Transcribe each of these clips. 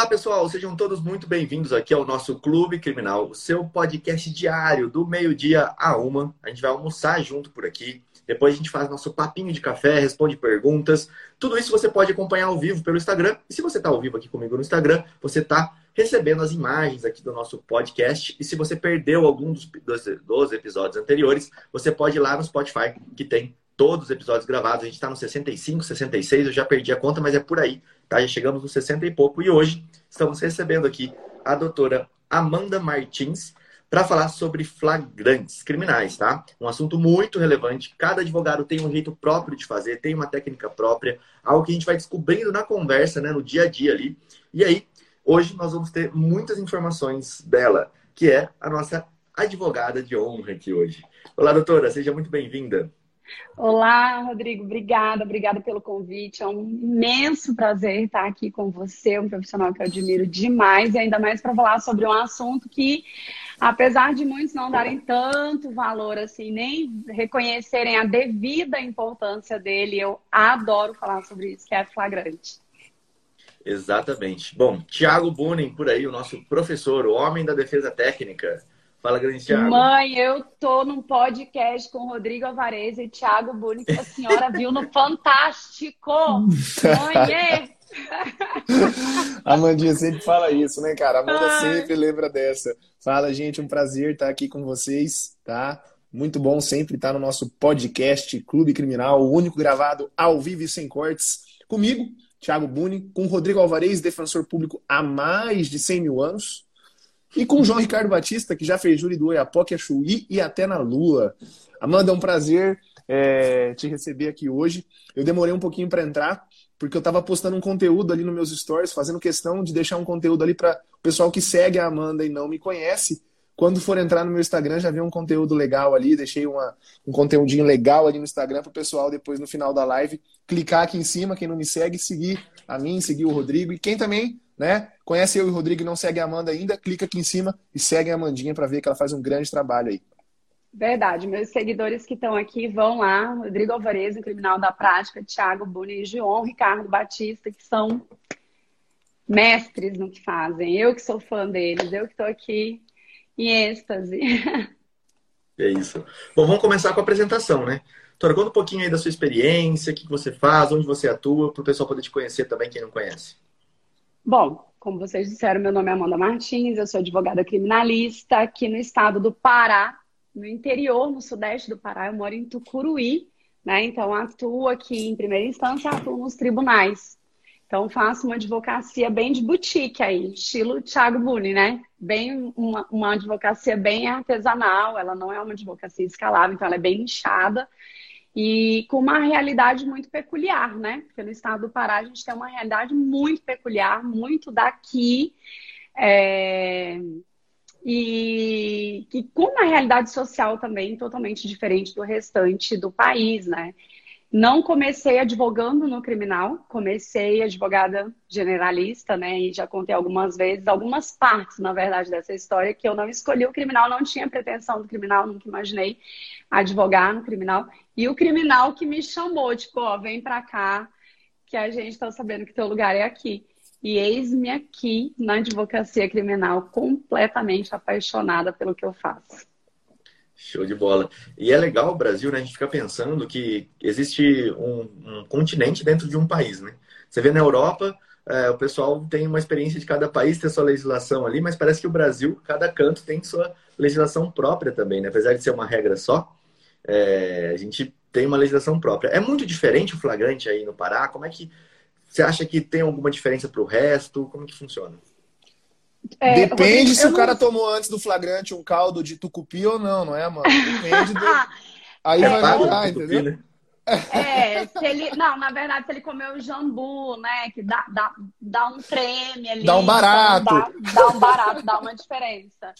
Olá, pessoal, sejam todos muito bem-vindos aqui ao nosso Clube Criminal, o seu podcast diário do meio-dia a uma. A gente vai almoçar junto por aqui. Depois a gente faz nosso papinho de café, responde perguntas. Tudo isso você pode acompanhar ao vivo pelo Instagram. E se você está ao vivo aqui comigo no Instagram, você está recebendo as imagens aqui do nosso podcast. E se você perdeu algum dos, dos, dos episódios anteriores, você pode ir lá no Spotify, que tem todos os episódios gravados. A gente está no 65, 66, eu já perdi a conta, mas é por aí, tá? Já chegamos no 60 e pouco. E hoje estamos recebendo aqui a doutora Amanda Martins, para falar sobre flagrantes criminais, tá? Um assunto muito relevante. Cada advogado tem um jeito próprio de fazer, tem uma técnica própria, algo que a gente vai descobrindo na conversa, né, no dia a dia ali. E aí, hoje nós vamos ter muitas informações dela, que é a nossa advogada de honra aqui hoje. Olá, doutora, seja muito bem-vinda. Olá, Rodrigo, obrigada, obrigada pelo convite. É um imenso prazer estar aqui com você, um profissional que eu admiro demais, e ainda mais para falar sobre um assunto que apesar de muitos não darem tanto valor assim, nem reconhecerem a devida importância dele, eu adoro falar sobre isso, que é flagrante. Exatamente. Bom, Tiago Bunin, por aí, o nosso professor, o homem da defesa técnica. Fala, grande Thiago. Mãe, eu tô num podcast com Rodrigo Alvarez e Thiago Bunin, que a senhora viu no Fantástico. Mãe, é... A Amandinha sempre fala isso, né, cara? A Amanda Ai. sempre lembra dessa. Fala, gente, um prazer estar aqui com vocês, tá? Muito bom sempre estar no nosso podcast Clube Criminal, o único gravado ao vivo e sem cortes. Comigo, Thiago Buni, com Rodrigo Alvarez, defensor público há mais de 100 mil anos, e com João Ricardo Batista, que já fez júri do Oiapoque, a Chuí e até na Lua. Amanda, é um prazer é, te receber aqui hoje. Eu demorei um pouquinho para entrar, porque eu estava postando um conteúdo ali nos meus stories, fazendo questão de deixar um conteúdo ali para o pessoal que segue a Amanda e não me conhece. Quando for entrar no meu Instagram, já vi um conteúdo legal ali, deixei uma, um conteúdinho legal ali no Instagram para o pessoal depois no final da live clicar aqui em cima, quem não me segue, seguir a mim, seguir o Rodrigo. E quem também né, conhece eu e o Rodrigo e não segue a Amanda ainda, clica aqui em cima e segue a Amandinha para ver que ela faz um grande trabalho aí. Verdade, meus seguidores que estão aqui vão lá, Rodrigo Alvarez, o Criminal da Prática, Thiago Buni, João Ricardo Batista, que são mestres no que fazem. Eu que sou fã deles, eu que estou aqui em êxtase. É isso. Bom, vamos começar com a apresentação, né? Tora, conta um pouquinho aí da sua experiência, o que você faz, onde você atua, para o pessoal poder te conhecer também, quem não conhece. Bom, como vocês disseram, meu nome é Amanda Martins, eu sou advogada criminalista aqui no estado do Pará, no interior, no sudeste do Pará, eu moro em Tucuruí, né? Então atuo aqui em primeira instância, atuo nos tribunais. Então faço uma advocacia bem de boutique aí, estilo Thiago Buni, né? Bem uma, uma advocacia bem artesanal, ela não é uma advocacia escalável, então ela é bem inchada e com uma realidade muito peculiar, né? Porque no estado do Pará a gente tem uma realidade muito peculiar, muito daqui. É e, e com uma realidade social também totalmente diferente do restante do país, né? Não comecei advogando no criminal, comecei advogada generalista, né? E já contei algumas vezes, algumas partes, na verdade, dessa história, que eu não escolhi o criminal, não tinha pretensão do criminal, nunca imaginei advogar no criminal. E o criminal que me chamou, tipo, ó, vem pra cá, que a gente tá sabendo que teu lugar é aqui. E eis-me aqui na advocacia criminal, completamente apaixonada pelo que eu faço. Show de bola. E é legal o Brasil, né? A gente fica pensando que existe um, um continente dentro de um país, né? Você vê na Europa, é, o pessoal tem uma experiência de cada país ter sua legislação ali, mas parece que o Brasil, cada canto tem sua legislação própria também, né? Apesar de ser uma regra só, é, a gente tem uma legislação própria. É muito diferente o flagrante aí no Pará? Como é que você acha que tem alguma diferença para o resto? Como que funciona? É, Depende Rodrigo, se o cara não... tomou antes do flagrante um caldo de tucupi ou não, não é, mano? Depende do... Aí é, vai mudar, entendeu? Né? É, se ele. Não, na verdade, se ele comeu jambu, né? Que dá, dá, dá um treme ali. Dá um barato. Dá, dá um barato, dá uma diferença.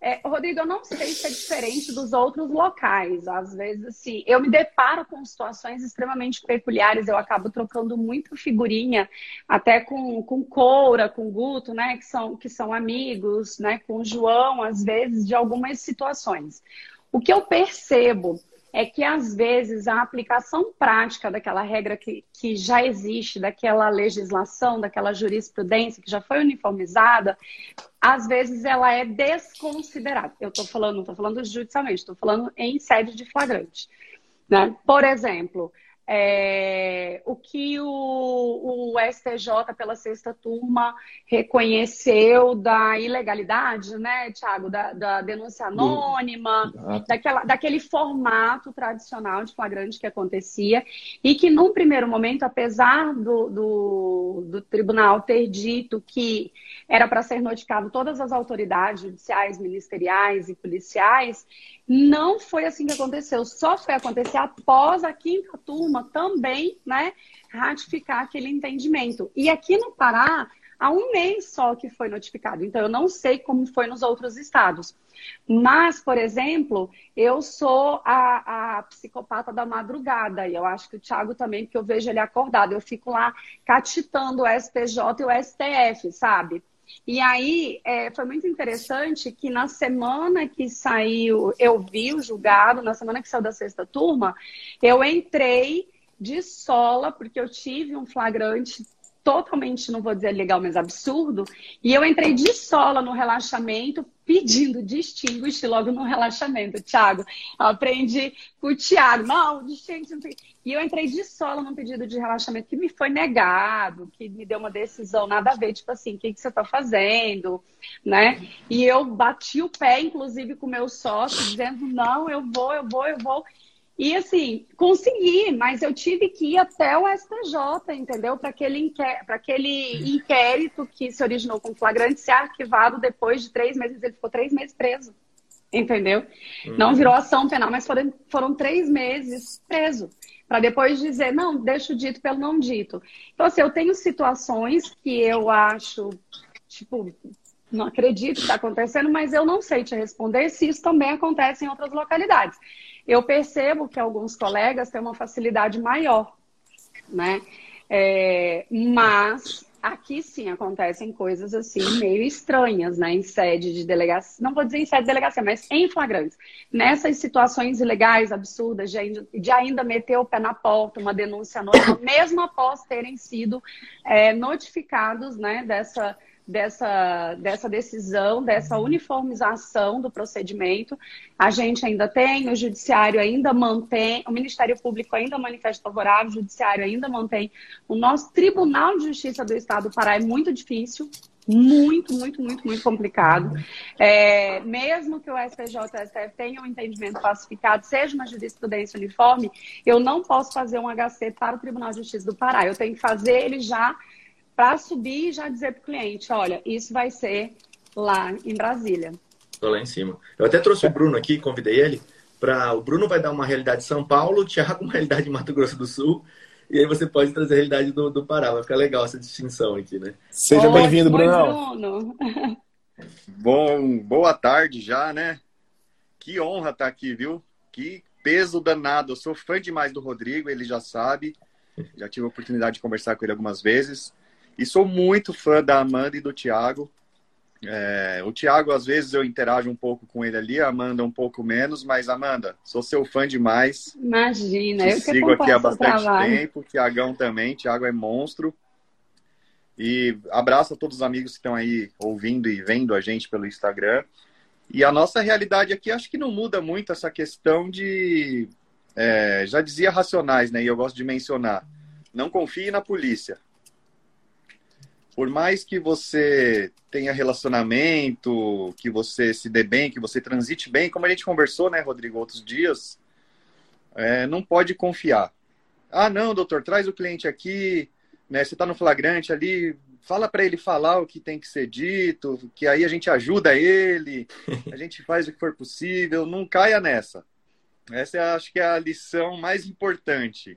É, Rodrigo, eu não sei se é diferente dos outros locais. Às vezes, assim, eu me deparo com situações extremamente peculiares. Eu acabo trocando muito figurinha, até com, com Coura, com Guto, né? Que são, que são amigos, né? Com João, às vezes, de algumas situações. O que eu percebo é que às vezes a aplicação prática daquela regra que, que já existe, daquela legislação, daquela jurisprudência que já foi uniformizada, às vezes ela é desconsiderada. Eu estou falando, não estou falando judicialmente, estou falando em sede de flagrante. Né? Por exemplo, é, o que o, o, STJ, pela sexta turma, reconheceu da ilegalidade, né, Tiago, da, da, denúncia anônima, daquela, daquele formato tradicional de flagrante que acontecia, e que, num primeiro momento, apesar do, do, do tribunal ter dito que era para ser notificado todas as autoridades judiciais, ministeriais e policiais, não foi assim que aconteceu. Só foi acontecer após a quinta turma também, né, ratificar aquele entendimento. E aqui no Pará, há um mês só que foi notificado. Então, eu não sei como foi nos outros estados. Mas, por exemplo, eu sou a, a, psicopata da madrugada, e eu acho que o Thiago também, porque eu vejo ele acordado. Eu fico lá catitando o STJ e o STF, sabe? E aí é, foi muito interessante que na semana que saiu, eu vi o julgado, na semana que saiu da sexta turma, eu entrei de sola, porque eu tive um flagrante totalmente, não vou dizer legal, mas absurdo, e eu entrei de sola no relaxamento, pedindo distinguish logo no relaxamento. Tiago, aprendi com o Tiago, não, distinguish. E eu entrei de sola num pedido de relaxamento que me foi negado, que me deu uma decisão nada a ver, tipo assim, o que, que você está fazendo, né? E eu bati o pé, inclusive, com o meu sócio, dizendo, não, eu vou, eu vou, eu vou. E assim, consegui, mas eu tive que ir até o STJ, entendeu? Para aquele, inquérito, aquele inquérito que se originou com flagrante ser arquivado depois de três meses. Ele ficou três meses preso, entendeu? Uhum. Não virou ação penal, mas foram, foram três meses preso. Para depois dizer, não, deixa o dito pelo não dito. Então, assim, eu tenho situações que eu acho, tipo, não acredito que está acontecendo, mas eu não sei te responder se isso também acontece em outras localidades eu percebo que alguns colegas têm uma facilidade maior, né? É, mas aqui sim acontecem coisas assim meio estranhas, né? Em sede de delegacia, não vou dizer em sede de delegacia, mas em flagrantes. Nessas situações ilegais, absurdas, de ainda, meter o pé na porta, uma denúncia anônima, mesmo após terem sido é, notificados, né? Dessa dessa, dessa decisão, dessa uniformização do procedimento. A gente ainda tem, o Judiciário ainda mantém, o Ministério Público ainda manifesta favorável, o Judiciário ainda mantém. O nosso Tribunal de Justiça do Estado do Pará é muito difícil, muito, muito, muito, muito complicado. É, mesmo que o STJ e o STF tenham um entendimento pacificado, seja uma jurisprudência uniforme, eu não posso fazer um HC para o Tribunal de Justiça do Pará. Eu tenho que fazer ele já para subir e já dizer para o cliente, olha, isso vai ser lá em Brasília. Estou lá em cima. Eu até trouxe o Bruno aqui, convidei ele para o Bruno vai dar uma realidade de São Paulo, o Thiago uma realidade de Mato Grosso do Sul. E aí você pode trazer a realidade do, do Pará. Vai ficar legal essa distinção aqui, né? Seja bem-vindo, Bruno. Bruno. Bom, boa tarde já, né? Que honra estar aqui, viu? Que peso danado. Eu sou fã demais do Rodrigo, ele já sabe. Já tive a oportunidade de conversar com ele algumas vezes. E sou muito fã da Amanda e do Thiago. É, o Thiago, às vezes, eu interajo um pouco com ele ali, a Amanda um pouco menos, mas Amanda, sou seu fã demais. Imagina, Te eu sigo aqui há bastante tempo, Tiagão também, Thiago é monstro. E abraço a todos os amigos que estão aí ouvindo e vendo a gente pelo Instagram. E a nossa realidade aqui, acho que não muda muito essa questão de. É, já dizia racionais, né? E eu gosto de mencionar. Não confie na polícia por mais que você tenha relacionamento, que você se dê bem, que você transite bem, como a gente conversou, né, Rodrigo, outros dias, é, não pode confiar. Ah, não, doutor, traz o cliente aqui, né? Você está no flagrante ali, fala para ele falar o que tem que ser dito, que aí a gente ajuda ele, a gente faz o que for possível, não caia nessa. Essa é, acho que é a lição mais importante.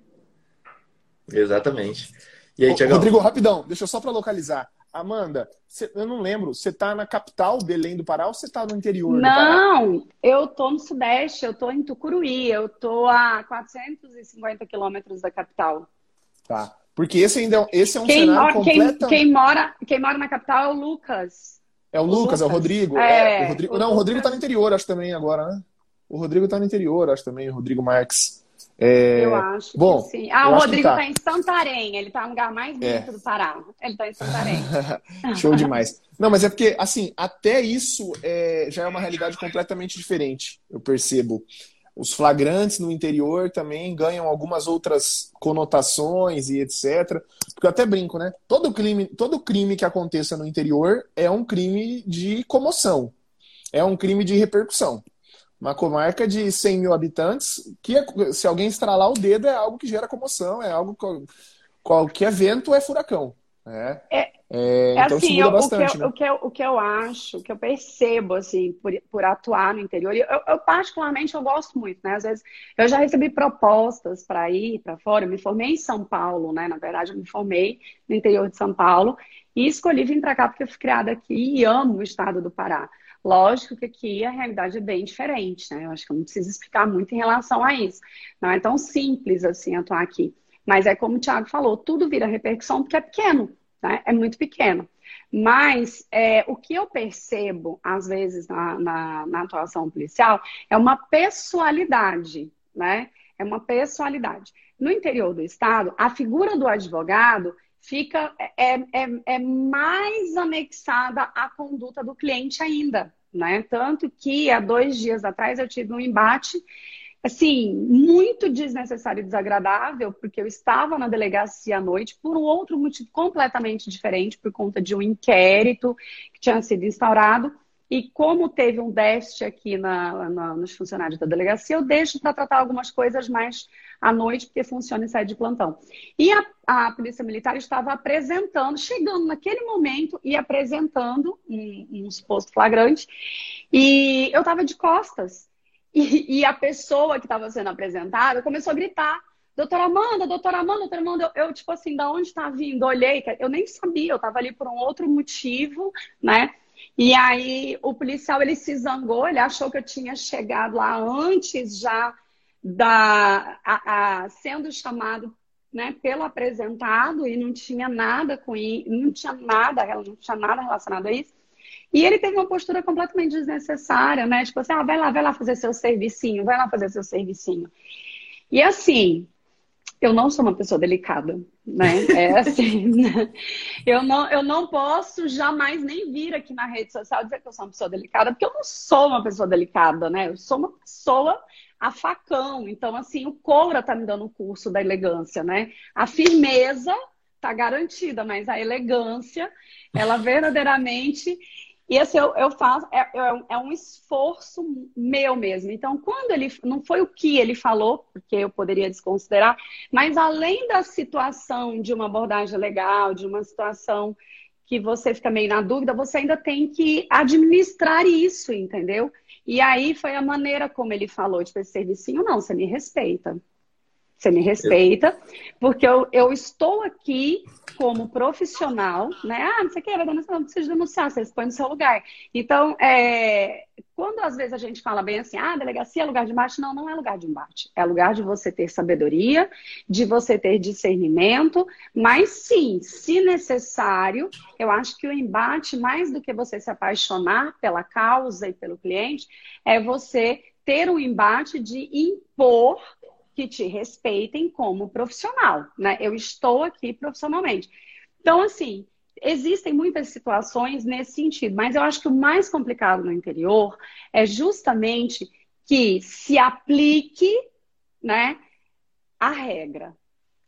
Exatamente. E aí, Tiagão? Rodrigo, rapidão, deixa eu só para localizar. Amanda, cê, eu não lembro, você está na capital, Belém do Pará, ou você está no interior Não, eu tô no Sudeste, eu tô em Tucuruí, eu tô a 450 quilômetros da capital. Tá, porque esse ainda é, esse é um quem cenário mora, completo... Quem, quem, mora, quem mora na capital é o Lucas. É o, o Lucas, Lucas, é o Rodrigo. É, é o Rodrigo... O não, o Rodrigo está no interior, acho também agora, né? O Rodrigo está no interior, acho também, o Rodrigo Marques. É... Eu acho Bom, que sim. Ah, o Rodrigo está tá em Santarém, ele está no lugar mais é. bonito é. do Pará. Ele está em Santarém. Show demais. Não, mas é porque, assim, até isso é, já é uma realidade completamente diferente, eu percebo. Os flagrantes no interior também ganham algumas outras conotações e etc. Porque eu até brinco, né? Todo crime, todo crime que aconteça no interior é um crime de comoção, é um crime de repercussão. Uma comarca de 100 mil habitantes, que é, se alguém estralar o dedo é algo que gera comoção, é algo que qualquer vento é furacão. Né? É, é, é então assim, eu, bastante, o, que eu, né? o, que eu, o que eu acho, o que eu percebo, assim, por, por atuar no interior, eu, eu, particularmente eu gosto muito, né? Às vezes eu já recebi propostas para ir para fora, eu me formei em São Paulo, né? Na verdade, eu me formei no interior de São Paulo e escolhi vir para cá porque eu fui criada aqui e amo o estado do Pará. Lógico que aqui a realidade é bem diferente, né? Eu acho que eu não preciso explicar muito em relação a isso. Não é tão simples assim atuar aqui. Mas é como o Thiago falou, tudo vira repercussão porque é pequeno, né? É muito pequeno. Mas é, o que eu percebo, às vezes, na, na, na atuação policial, é uma pessoalidade, né? É uma pessoalidade. No interior do Estado, a figura do advogado fica é, é, é mais anexada à conduta do cliente ainda, né? Tanto que há dois dias atrás eu tive um embate assim, muito desnecessário e desagradável, porque eu estava na delegacia à noite por um outro motivo completamente diferente, por conta de um inquérito que tinha sido instaurado. E como teve um déficit aqui na, na, nos funcionários da delegacia, eu deixo para tratar algumas coisas mais à noite, porque funciona em sede de plantão. E a, a Polícia Militar estava apresentando, chegando naquele momento e apresentando um, um suposto flagrante, e eu estava de costas. E, e, a pessoa que estava sendo apresentada começou a gritar. Doutora Amanda, doutora Amanda, doutora Amanda, eu, eu tipo assim, da onde está vindo? Olhei, eu nem sabia, eu estava ali por um outro motivo, né? E aí o policial ele se zangou, ele achou que eu tinha chegado lá antes já da a, a, sendo chamado né, pelo apresentado e não tinha nada com isso, não tinha nada, não tinha nada relacionado a isso. E ele teve uma postura completamente desnecessária, né? Tipo assim, ah, vai lá, vai lá fazer seu servicinho, vai lá fazer seu servicinho. E assim, eu não sou uma pessoa delicada, né? É assim, né? eu não, eu não posso jamais nem vir aqui na rede social dizer que eu sou uma pessoa delicada, porque eu não sou uma pessoa delicada, né? Eu sou uma pessoa a facão. Então, assim, o Coura tá me dando o curso da elegância, né? A firmeza tá garantida, mas a elegância, ela verdadeiramente e assim, eu, eu faço, é, é, é, um esforço meu mesmo. Então, quando ele. Não foi o que ele falou, porque eu poderia desconsiderar, mas além da situação de uma abordagem legal, de uma situação que você fica meio na dúvida, você ainda tem que administrar isso, entendeu? E aí foi a maneira como ele falou, tipo, esse servicinho, não, você me respeita. Você me respeita, porque eu, eu estou aqui como profissional, né? Ah, não sei o que, não precisa denunciar, você expõe no seu lugar. Então, é, quando às vezes a gente fala bem assim, ah, delegacia é lugar de embate, não, não é lugar de embate. É lugar de você ter sabedoria, de você ter discernimento, mas sim, se necessário, eu acho que o embate, mais do que você se apaixonar pela causa e pelo cliente, é você ter um embate de impor que te respeitem como profissional, né? Eu estou aqui profissionalmente. Então, assim, existem muitas situações nesse sentido, mas eu acho que o mais complicado no interior é justamente que se aplique, né, a regra,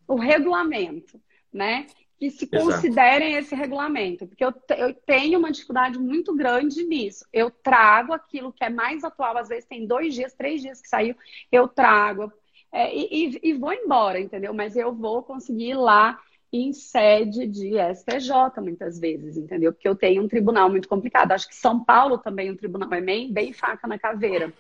o regulamento, né? Que se considerem esse regulamento, porque eu, eu tenho uma dificuldade muito grande nisso. Eu trago aquilo que é mais atual, às vezes tem dois dias, três dias que saiu, eu trago, é, e, e, vou embora, entendeu? Mas eu vou conseguir ir lá em sede de STJ muitas vezes, entendeu? Porque eu tenho um tribunal muito complicado. Acho que São Paulo também, o tribunal é bem, bem faca na caveira,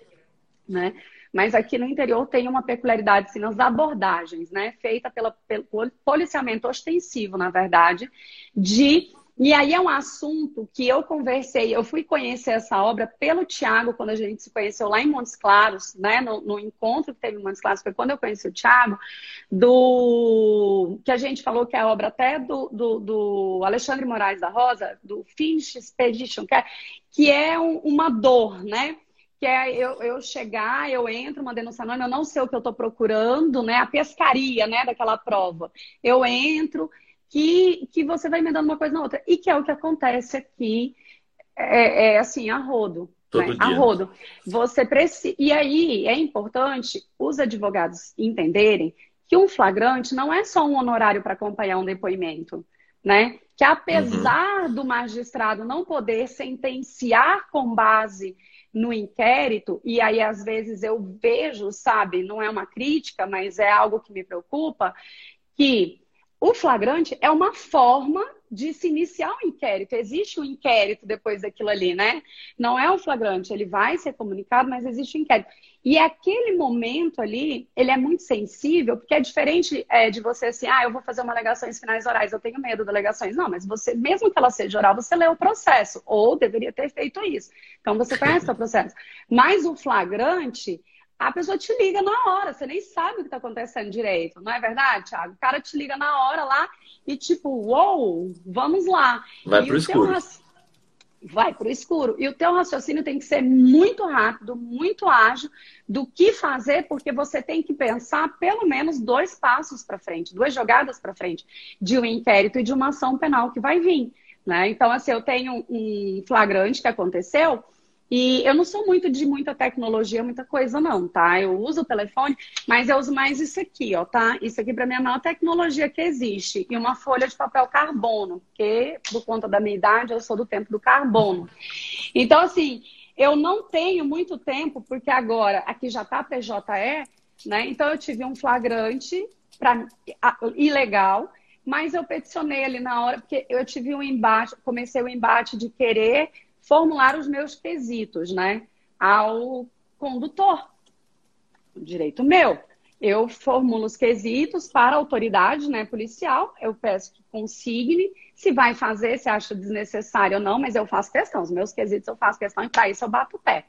né? Mas aqui no interior tem uma peculiaridade assim, nas abordagens, né? Feita pela, pelo policiamento ostensivo, na verdade, de e aí é um assunto que eu conversei, eu fui conhecer essa obra pelo Tiago, quando a gente se conheceu lá em Montes Claros, né? No, no, encontro que teve em Montes Claros, foi quando eu conheci o Tiago, do que a gente falou que é a obra até do, do, do Alexandre Moraes da Rosa, do Finish Expedition, que é, que é um, uma dor, né? que é eu, eu chegar, eu entro, uma denúncia anônima, eu não sei o que eu estou procurando, né? A pescaria, né, daquela prova. Eu entro, que, que você vai emendando uma coisa na outra. E que é o que acontece aqui, é, é assim, a rodo. Todo né? A rodo. Você precisa. E aí é importante os advogados entenderem que um flagrante não é só um honorário para acompanhar um depoimento, né? Que apesar uhum. do magistrado não poder sentenciar com base no inquérito, e aí às vezes eu vejo, sabe, não é uma crítica, mas é algo que me preocupa, que o flagrante é uma forma de se iniciar o um inquérito. Existe um inquérito depois daquilo ali, né? Não é o flagrante, ele vai ser comunicado, mas existe um inquérito. E aquele momento ali, ele é muito sensível, porque é diferente é, de você assim, ah, eu vou fazer uma alegações finais orais, eu tenho medo de alegações. Não, mas você, mesmo que ela seja oral, você lê o processo, ou deveria ter feito isso. Então você conhece o processo. Mas o flagrante, a pessoa te liga na hora, você nem sabe o que está acontecendo direito, não é verdade, Thiago? O cara te liga na hora lá e tipo, uou, wow, vamos lá. Vai e pro escuro vai para o escuro. E o teu raciocínio tem que ser muito rápido, muito ágil do que fazer, porque você tem que pensar pelo menos dois passos para frente, duas jogadas para frente de um inquérito e de uma ação penal que vai vir. Né? Então, assim, eu tenho um flagrante que aconteceu e eu não sou muito de muita tecnologia, muita coisa, não, tá? Eu uso o telefone, mas eu uso mais isso aqui, ó, tá? Isso aqui para mim é a maior tecnologia que existe. E uma folha de papel carbono, porque, por conta da minha idade, eu sou do tempo do carbono. Então, assim, eu não tenho muito tempo, porque agora aqui já tá PJE, né? Então eu tive um flagrante pra, ilegal, mas eu peticionei ali na hora, porque eu tive um embate, comecei o embate de querer formular os meus quesitos, né? Ao condutor. Direito meu. Eu formulo os quesitos para a autoridade né, policial, eu peço que consigne, se vai fazer, se acha desnecessário ou não, mas eu faço questão, os meus quesitos eu faço questão e para isso eu bato o pé.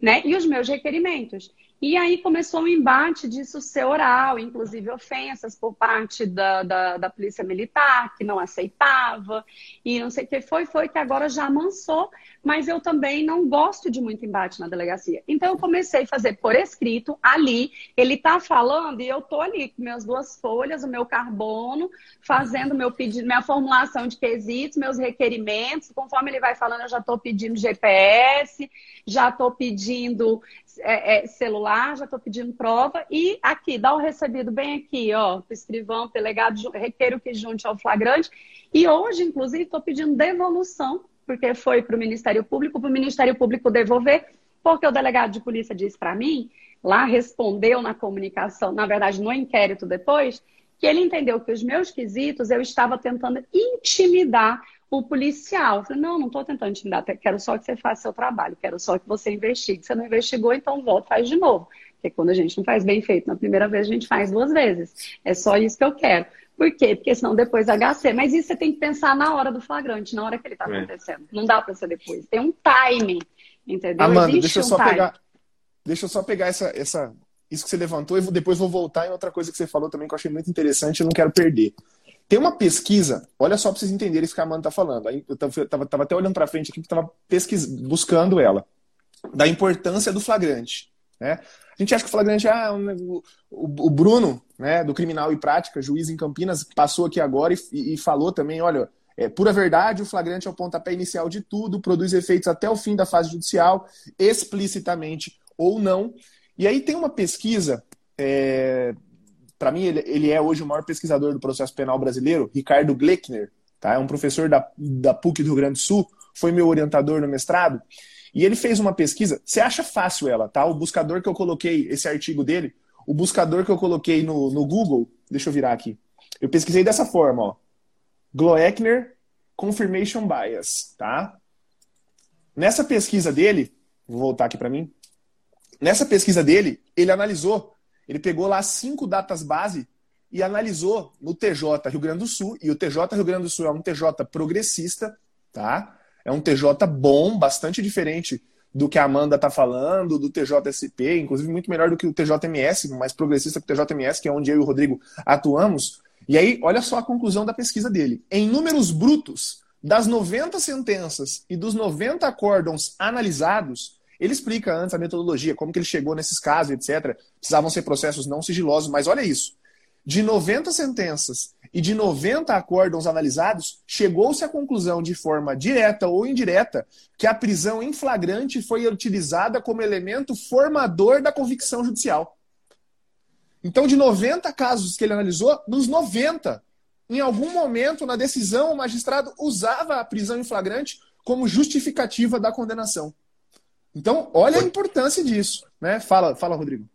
Né? E os meus requerimentos. E aí começou um embate disso ser oral, inclusive ofensas por parte da, da, da, polícia militar, que não aceitava, e não sei o que foi, foi que agora já amansou, mas eu também não gosto de muito embate na delegacia. Então eu comecei a fazer por escrito, ali, ele está falando e eu estou ali com minhas duas folhas, o meu carbono, fazendo meu pedido, minha formulação de quesitos, meus requerimentos, conforme ele vai falando, eu já estou pedindo GPS, já estou pedindo é, é, celular, já estou pedindo prova. E aqui, dá o recebido bem aqui, ó, escrivão, delegado, requeiro que junte ao flagrante. E hoje, inclusive, estou pedindo devolução, porque foi para o Ministério Público, para o Ministério Público devolver, porque o delegado de polícia disse para mim, lá respondeu na comunicação, na verdade, no inquérito depois, que ele entendeu que os meus quesitos eu estava tentando intimidar o policial. Eu falei, não, não estou tentando intimidar, quero só que você faça seu trabalho, quero só que você investigue. Você não investigou, então volta, faz de novo. Porque quando a gente não faz bem feito na primeira vez, a gente faz duas vezes. É só isso que eu quero. Por quê? Porque senão depois HC. Mas isso você tem que pensar na hora do flagrante, na hora que ele está é. acontecendo. Não dá para ser depois. Tem um timing, entendeu? Amanda, Existe deixa eu só um pegar, deixa eu só pegar essa, essa, isso que você levantou e depois vou voltar em outra coisa que você falou também que eu achei muito interessante e não quero perder. Tem uma pesquisa, olha só para vocês entenderem isso que a Amanda está falando. Eu estava até olhando para frente aqui, estava buscando ela, da importância do flagrante. Né? A gente acha que o flagrante, ah, o, o, Bruno, né, do Criminal e Prática, juiz em Campinas, passou aqui agora e, e falou também, olha, é pura verdade, o flagrante é o pontapé inicial de tudo, produz efeitos até o fim da fase judicial, explicitamente ou não. E aí tem uma pesquisa é, para mim, ele, ele, é hoje o maior pesquisador do processo penal brasileiro, Ricardo Gleckner, tá? é um professor da, da PUC do Rio Grande do Sul, foi meu orientador no mestrado, e ele fez uma pesquisa, você acha fácil ela, tá? O buscador que eu coloquei, esse artigo dele, o buscador que eu coloquei no, no Google, deixa eu virar aqui, eu pesquisei dessa forma, ó, Gloeckner Confirmation Bias, tá? Nessa pesquisa dele, vou voltar aqui para mim, nessa pesquisa dele, ele analisou ele pegou lá cinco datas base e analisou no TJ Rio Grande do Sul, e o TJ Rio Grande do Sul é um TJ progressista, tá? É um TJ bom, bastante diferente do que a Amanda está falando, do TJSP, inclusive muito melhor do que o TJMS, mais progressista que o TJMS, que é onde eu e o Rodrigo atuamos. E aí, olha só a conclusão da pesquisa dele. Em números brutos, das 90 sentenças e dos 90 acórdons analisados, Ele explica antes a metodologia, como que ele chegou nesses casos, etc. Precisavam ser processos não sigilosos, mas olha isso. De 90 sentenças e de 90 acórdãos analisados, chegou-se à conclusão de forma direta ou indireta que a prisão em flagrante foi utilizada como elemento formador da convicção judicial. Então, de 90 casos que ele analisou, nos 90, em algum momento na decisão, o magistrado usava a prisão em flagrante como justificativa da condenação. Então, olha a importância disso. Né? Fala, fala, Rodrigo.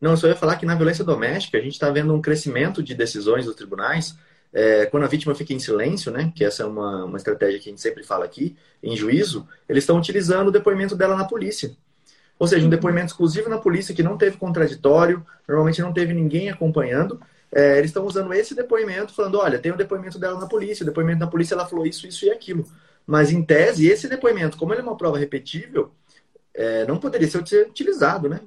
Não, eu só ia falar que na violência doméstica a gente está vendo um crescimento de decisões dos tribunais é, quando a vítima fica em silêncio, né, que essa é uma, uma estratégia que a gente sempre fala aqui, em juízo, eles estão utilizando o depoimento dela na polícia. Ou seja, um depoimento exclusivo na polícia que não teve contraditório, normalmente não teve ninguém acompanhando. É, eles estão usando esse depoimento, falando: olha, tem o depoimento dela na polícia, o depoimento na polícia ela falou isso, isso e aquilo. Mas, em tese, esse depoimento, como ele é uma prova repetível, é, não poderia ser utilizado, né?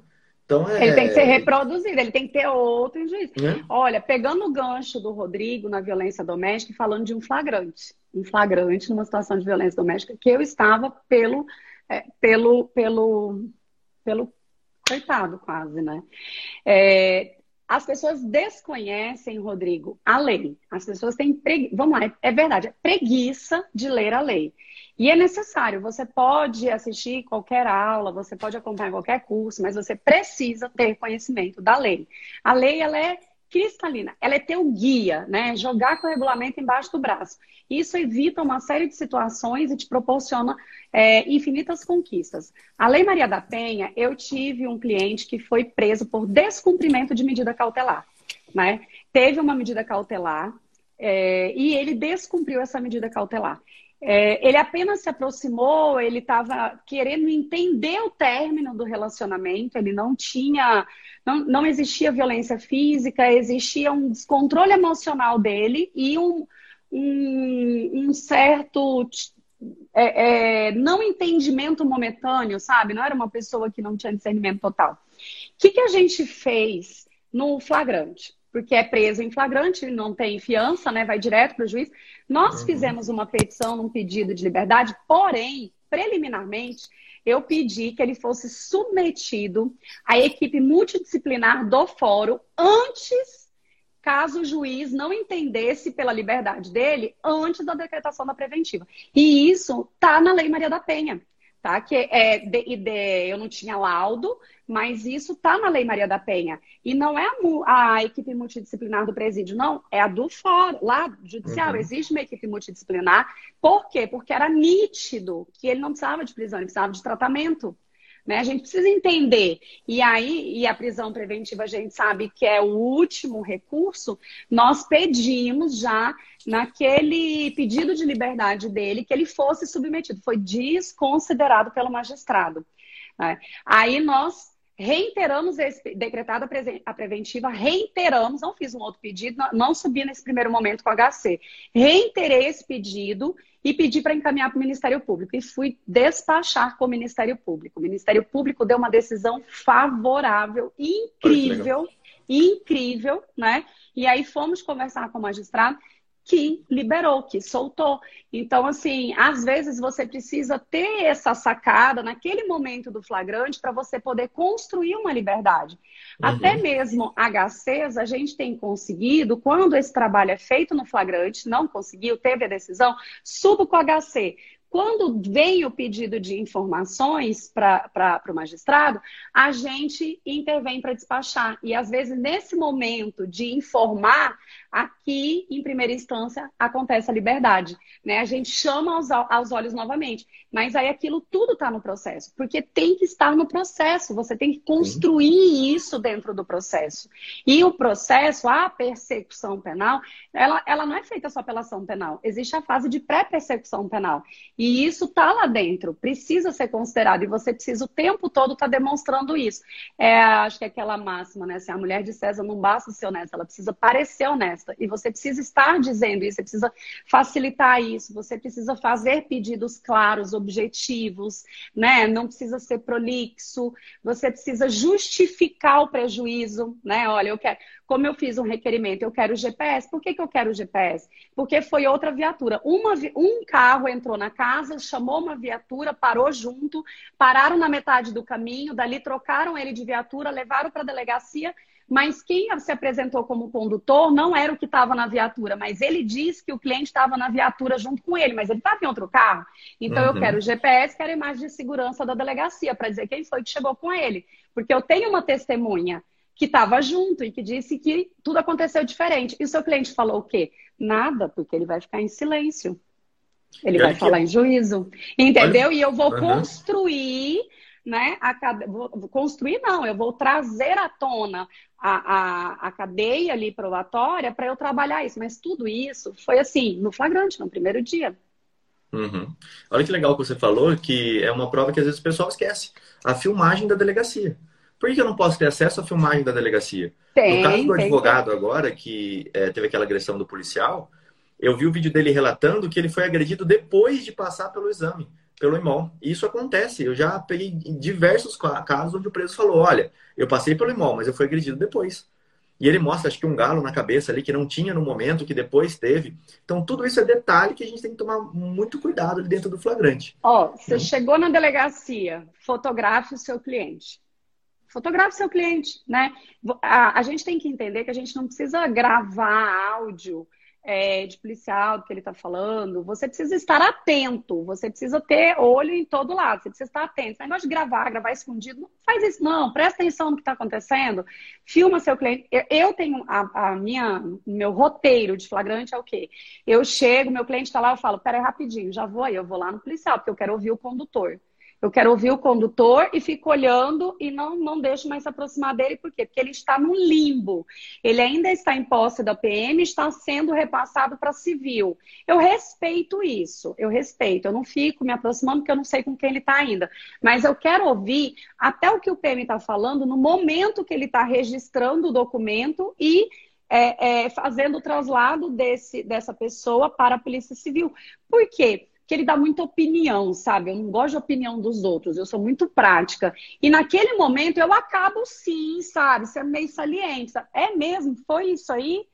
Então, é... Ele tem que ser reproduzido, ele tem que ter outro juiz. Né? Olha, pegando o gancho do Rodrigo na violência doméstica, falando de um flagrante, um flagrante numa situação de violência doméstica, que eu estava pelo, é, pelo, pelo pelo coitado, quase, né? É, as pessoas desconhecem, Rodrigo, a lei. As pessoas têm preguiça. Vamos lá, é verdade, é preguiça de ler a lei. E é necessário, você pode assistir qualquer aula, você pode acompanhar qualquer curso, mas você precisa ter conhecimento da lei. A lei, ela é cristalina. Ela é teu guia, né? Jogar com o regulamento embaixo do braço. Isso evita uma série de situações e te proporciona é, infinitas conquistas. A Lei Maria da Penha, eu tive um cliente que foi preso por descumprimento de medida cautelar, né? Teve uma medida cautelar é, e ele descumpriu essa medida cautelar. É, ele apenas se aproximou, ele estava querendo entender o término do relacionamento, ele não tinha, não, não existia violência física, existia um descontrole emocional dele e um, um, um certo é, é, não entendimento momentâneo, sabe? Não era uma pessoa que não tinha discernimento total. O que, que a gente fez no flagrante? porque é preso em flagrante, não tem fiança, né? Vai direto para o juiz. Nós uhum. fizemos uma petição, um pedido de liberdade, porém, preliminarmente, eu pedi que ele fosse submetido à equipe multidisciplinar do fórum antes, caso o juiz não entendesse pela liberdade dele, antes da decretação da preventiva. E isso está na Lei Maria da Penha tá? Que é de, de, eu não tinha laudo, mas isso está na Lei Maria da Penha. E não é a, a, equipe multidisciplinar do presídio, não, é a do fórum, lá judicial. Uhum. Existe uma equipe multidisciplinar. Por quê? Porque era nítido que ele não precisava de prisão, ele precisava de tratamento. Né? A gente precisa entender. E aí, e a prisão preventiva a gente sabe que é o último recurso, nós pedimos já naquele pedido de liberdade dele que ele fosse submetido, foi desconsiderado pelo magistrado. Né? Aí nós reiteramos esse, decretada a preventiva, reiteramos, não fiz um outro pedido, não subi nesse primeiro momento com o HC. Reiterei esse pedido e pedi para encaminhar para o Ministério Público. E fui despachar com o Ministério Público. O Ministério Público deu uma decisão favorável, incrível, incrível, né? E aí fomos conversar com o magistrado que liberou, que soltou. Então, assim, às vezes você precisa ter essa sacada naquele momento do flagrante para você poder construir uma liberdade. Uhum. Até mesmo HCs, a gente tem conseguido, quando esse trabalho é feito no flagrante, não conseguiu, teve a decisão, subo com o HC. Quando vem o pedido de informações para o magistrado, a gente intervém para despachar. E às vezes, nesse momento de informar, aqui, em primeira instância, acontece a liberdade. Né? A gente chama aos, aos olhos novamente. Mas aí aquilo tudo está no processo. Porque tem que estar no processo. Você tem que construir isso dentro do processo. E o processo, a persecução penal, ela, ela não é feita só pela ação penal. Existe a fase de pré-persecução penal. E isso está lá dentro, precisa ser considerado, e você precisa o tempo todo estar tá demonstrando isso. É, acho que é aquela máxima, né? Se a mulher de César não basta ser honesta, ela precisa parecer honesta. E você precisa estar dizendo isso, você precisa facilitar isso, você precisa fazer pedidos claros, objetivos, né? Não precisa ser prolixo, você precisa justificar o prejuízo, né? Olha, eu quero como eu fiz um requerimento, eu quero o GPS. Por que, que eu quero o GPS? Porque foi outra viatura. Uma, um carro entrou na casa, chamou uma viatura, parou junto, pararam na metade do caminho, dali trocaram ele de viatura, levaram para a delegacia mas quem se apresentou como condutor não era o que estava na viatura, mas ele disse que o cliente estava na viatura junto com ele, mas ele estava em outro carro. Então uhum. eu quero o GPS, quero a imagem de segurança da delegacia para dizer quem foi que chegou com ele, porque eu tenho uma testemunha que estava junto e que disse que tudo aconteceu diferente. E o seu cliente falou o quê? Nada, porque ele vai ficar em silêncio. Ele vai falar em juízo. Entendeu? Olha... E eu vou uhum. construir né, a, vou construir não, eu vou trazer à tona a, a, a cadeia ali probatória para eu trabalhar isso. Mas tudo isso foi assim, no flagrante, no primeiro dia. Uhum. Olha que legal que você falou, que é uma prova que às vezes o pessoal esquece. A filmagem da delegacia. Por que eu não posso ter acesso à filmagem da delegacia? Tem, no caso do tem, advogado tem. agora, que é, teve aquela agressão do policial, eu vi o vídeo dele relatando que ele foi agredido depois de passar pelo exame pelo imol. E isso acontece. Eu já peguei diversos casos onde o preso falou: olha, eu passei pelo imol, mas eu fui agredido depois. E ele mostra, acho que um galo na cabeça ali que não tinha no momento, que depois teve. Então, tudo isso é detalhe que a gente tem que tomar muito cuidado ali dentro do flagrante. Ó, oh, você hum. chegou na delegacia, fotografe o seu cliente. Fotografe seu cliente, né? A, a gente tem que entender que a gente não precisa gravar áudio é, de policial do que ele está falando, você precisa estar atento, você precisa ter olho em todo lado, você precisa estar atento. Esse negócio de gravar, gravar escondido, não faz isso não, presta atenção no que está acontecendo, filma seu cliente. Eu, eu tenho a, a, minha, meu roteiro de flagrante é o quê? Eu chego, meu cliente está lá, eu falo, peraí rapidinho, já vou aí, eu vou lá no policial, porque eu quero ouvir o condutor. Eu quero ouvir o condutor e fico olhando e não, não deixo mais se aproximar dele. Por quê? Porque ele está no limbo. Ele ainda está em posse da PM, está sendo repassado para civil. Eu respeito isso, eu respeito. Eu não fico me aproximando porque eu não sei com quem ele está ainda. Mas eu quero ouvir até o que o PM está falando no momento que ele está registrando o documento e é, é, fazendo o traslado desse, dessa pessoa para a Polícia Civil. Por quê? Que ele dá muita opinião, sabe? Eu não gosto de opinião dos outros, eu sou muito prática. E naquele momento eu acabo sim, sabe? Ser meio saliente. Sabe? É mesmo? Foi isso aí?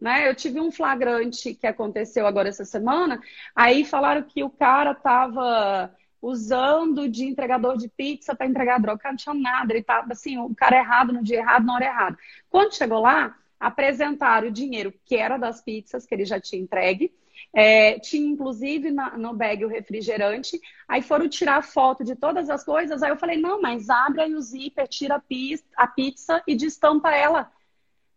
Né? Eu tive um flagrante que aconteceu agora essa semana, aí falaram que o cara estava usando de entregador de pizza para entregar droga. O cara não tinha nada, ele estava assim, o cara errado no dia errado, na hora errada. Quando chegou lá, apresentaram o dinheiro que era das pizzas que ele já tinha entregue é, tinha inclusive na, no bag o refrigerante. Aí foram tirar foto de todas as coisas. Aí eu falei: não, mas abre aí o zíper, tira a pizza, a pizza e destampa ela.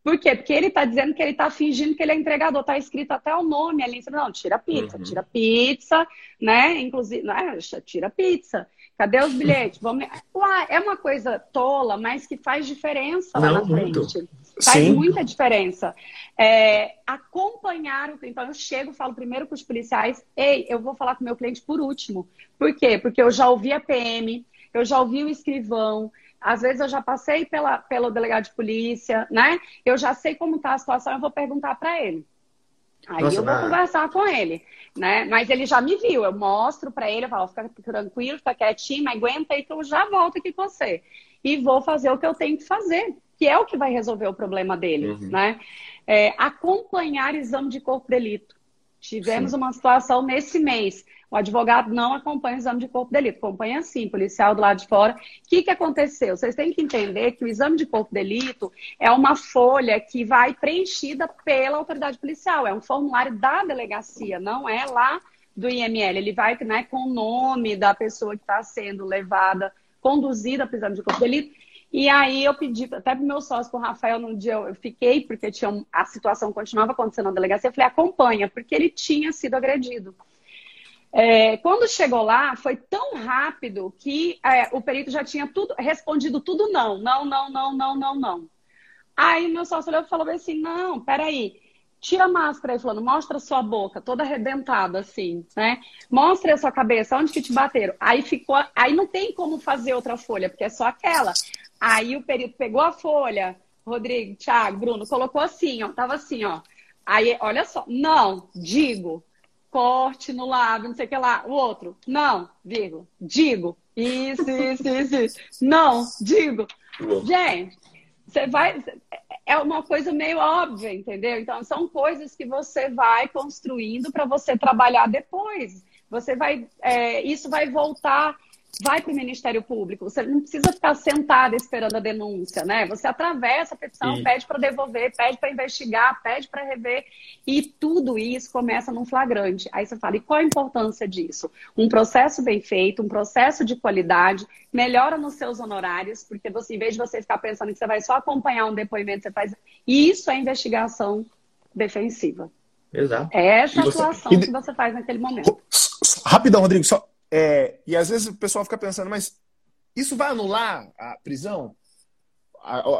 Por quê? Porque ele está dizendo que ele está fingindo que ele é entregador. Está escrito até o nome ali. Não, tira a pizza, uhum. tira pizza, né? Inclusive, né? tira pizza. Cadê os bilhetes? Vamos... Ué, é uma coisa tola, mas que faz diferença lá Não, na frente. Muito. Faz Sim. muita diferença. É, acompanhar o Então, eu chego, falo primeiro com os policiais, ei, eu vou falar com o meu cliente por último. Por quê? Porque eu já ouvi a PM, eu já ouvi o escrivão, às vezes eu já passei pela, pelo delegado de polícia, né? Eu já sei como está a situação, eu vou perguntar para ele. Aí Nossa, eu vou mas... conversar com ele, né? Mas ele já me viu, eu mostro para ele, eu falo, fica tranquilo, fica quietinho, mas aguenta aí que eu já volto aqui com você. E vou fazer o que eu tenho que fazer que é o que vai resolver o problema dele, uhum. né? É, acompanhar exame de corpo de delito. Tivemos sim. uma situação nesse mês. O advogado não acompanha o exame de corpo de delito, acompanha sim, policial do lado de fora. O que, que aconteceu? Vocês têm que entender que o exame de corpo de delito é uma folha que vai preenchida pela autoridade policial, é um formulário da delegacia, não é lá do IML. Ele vai né, com o nome da pessoa que está sendo levada, conduzida para o exame de corpo de delito e aí eu pedi até pro meu sócio, pro Rafael, num dia eu fiquei, porque tinha, a situação continuava acontecendo na delegacia, eu falei, acompanha, porque ele tinha sido agredido. É, quando chegou lá, foi tão rápido que é, o perito já tinha tudo respondido tudo não, não, não, não, não, não, não. Aí meu sócio olhou e falou assim, não, peraí, tira a máscara aí, falando, mostra a sua boca, toda arrebentada, assim, né? Mostra a sua cabeça, onde que te bateram. Aí ficou, aí não tem como fazer outra folha, porque é só aquela. Aí o perito pegou a folha, Rodrigo, Thiago, Bruno, colocou assim, ó, tava assim, ó. Aí, olha só, não, digo, corte no lábio, não sei o que lá. O outro, não, digo, digo, isso, isso, isso, isso. Não, digo. Gente, você vai. É uma coisa meio óbvia, entendeu? Então, são coisas que você vai construindo para você trabalhar depois. Você vai, é, isso vai voltar vai para o Ministério Público. Você não precisa ficar sentado esperando a denúncia, né? Você atravessa a petição, e... pede para devolver, pede para investigar, pede para rever. E tudo isso começa num flagrante. Aí você fala, e qual a importância disso? Um processo bem feito, um processo de qualidade, melhora nos seus honorários, porque você, em vez de você ficar pensando que você vai só acompanhar um depoimento, você faz. E isso é investigação defensiva. Exato. É essa a atuação que você faz naquele momento. Rapidão, Rodrigo, só é, e às vezes o pessoal fica pensando, mas isso vai anular a prisão?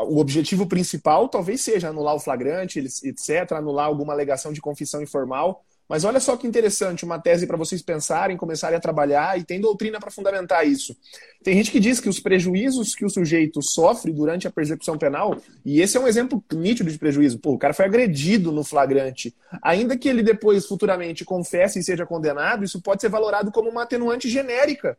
o objetivo principal talvez seja anular o flagrante, etc., anular alguma alegação de confissão informal. Mas olha só que interessante, uma tese para vocês pensarem, começarem a trabalhar e tem doutrina para fundamentar isso. Tem gente que diz que os prejuízos que o sujeito sofre durante a persecução penal, e esse é um exemplo nítido de prejuízo, pô, o cara foi agredido no flagrante, ainda que ele depois futuramente confesse e seja condenado, isso pode ser valorado como uma atenuante genérica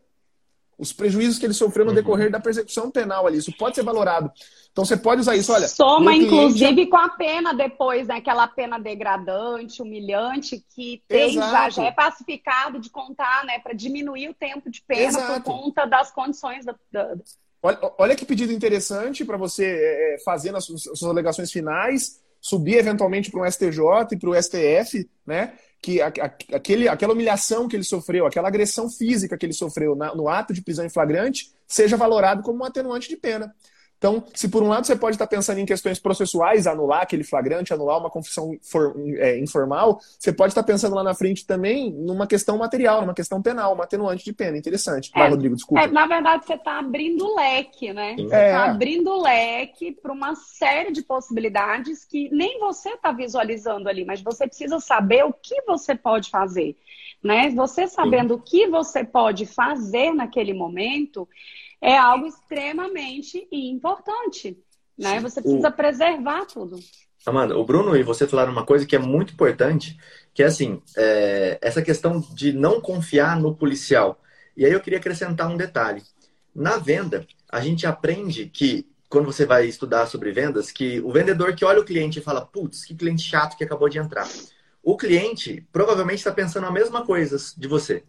os prejuízos que ele sofreu no uhum. decorrer da persecução penal ali. Isso pode ser valorado. Então você pode usar isso, olha. Soma, inclusive, com a pena depois, né? Aquela pena degradante, humilhante, que tem, já, já, é pacificado de contar, né? Para diminuir o tempo de pena Exato. por conta das condições da. da... Olha, olha que pedido interessante para você é, é, fazer nas suas alegações finais, subir eventualmente para o STJ e para o STF, né? que aquele, aquela humilhação que ele sofreu, aquela agressão física que ele sofreu na, no ato de prisão em flagrante, seja valorado como um atenuante de pena. Então, se por um lado você pode estar pensando em questões processuais, anular aquele flagrante, anular uma confissão for, é, informal, você pode estar pensando lá na frente também numa questão material, numa questão penal, uma atenuante de pena. Interessante. Vai, é, Rodrigo, desculpa. É, na verdade, você está abrindo o leque, né? Você está é. abrindo o leque para uma série de possibilidades que nem você está visualizando ali, mas você precisa saber o que você pode fazer. Né? Você sabendo Sim. o que você pode fazer naquele momento, é algo extremamente importante. Né? Você precisa o... preservar tudo. Amanda, o Bruno e você falaram uma coisa que é muito importante, que é assim, é, essa questão de não confiar no policial. E aí eu queria acrescentar um detalhe. Na venda, a gente aprende que, quando você vai estudar sobre vendas, que o vendedor que olha o cliente e fala, putz, que cliente chato que acabou de entrar. O cliente provavelmente está pensando a mesma coisa de você.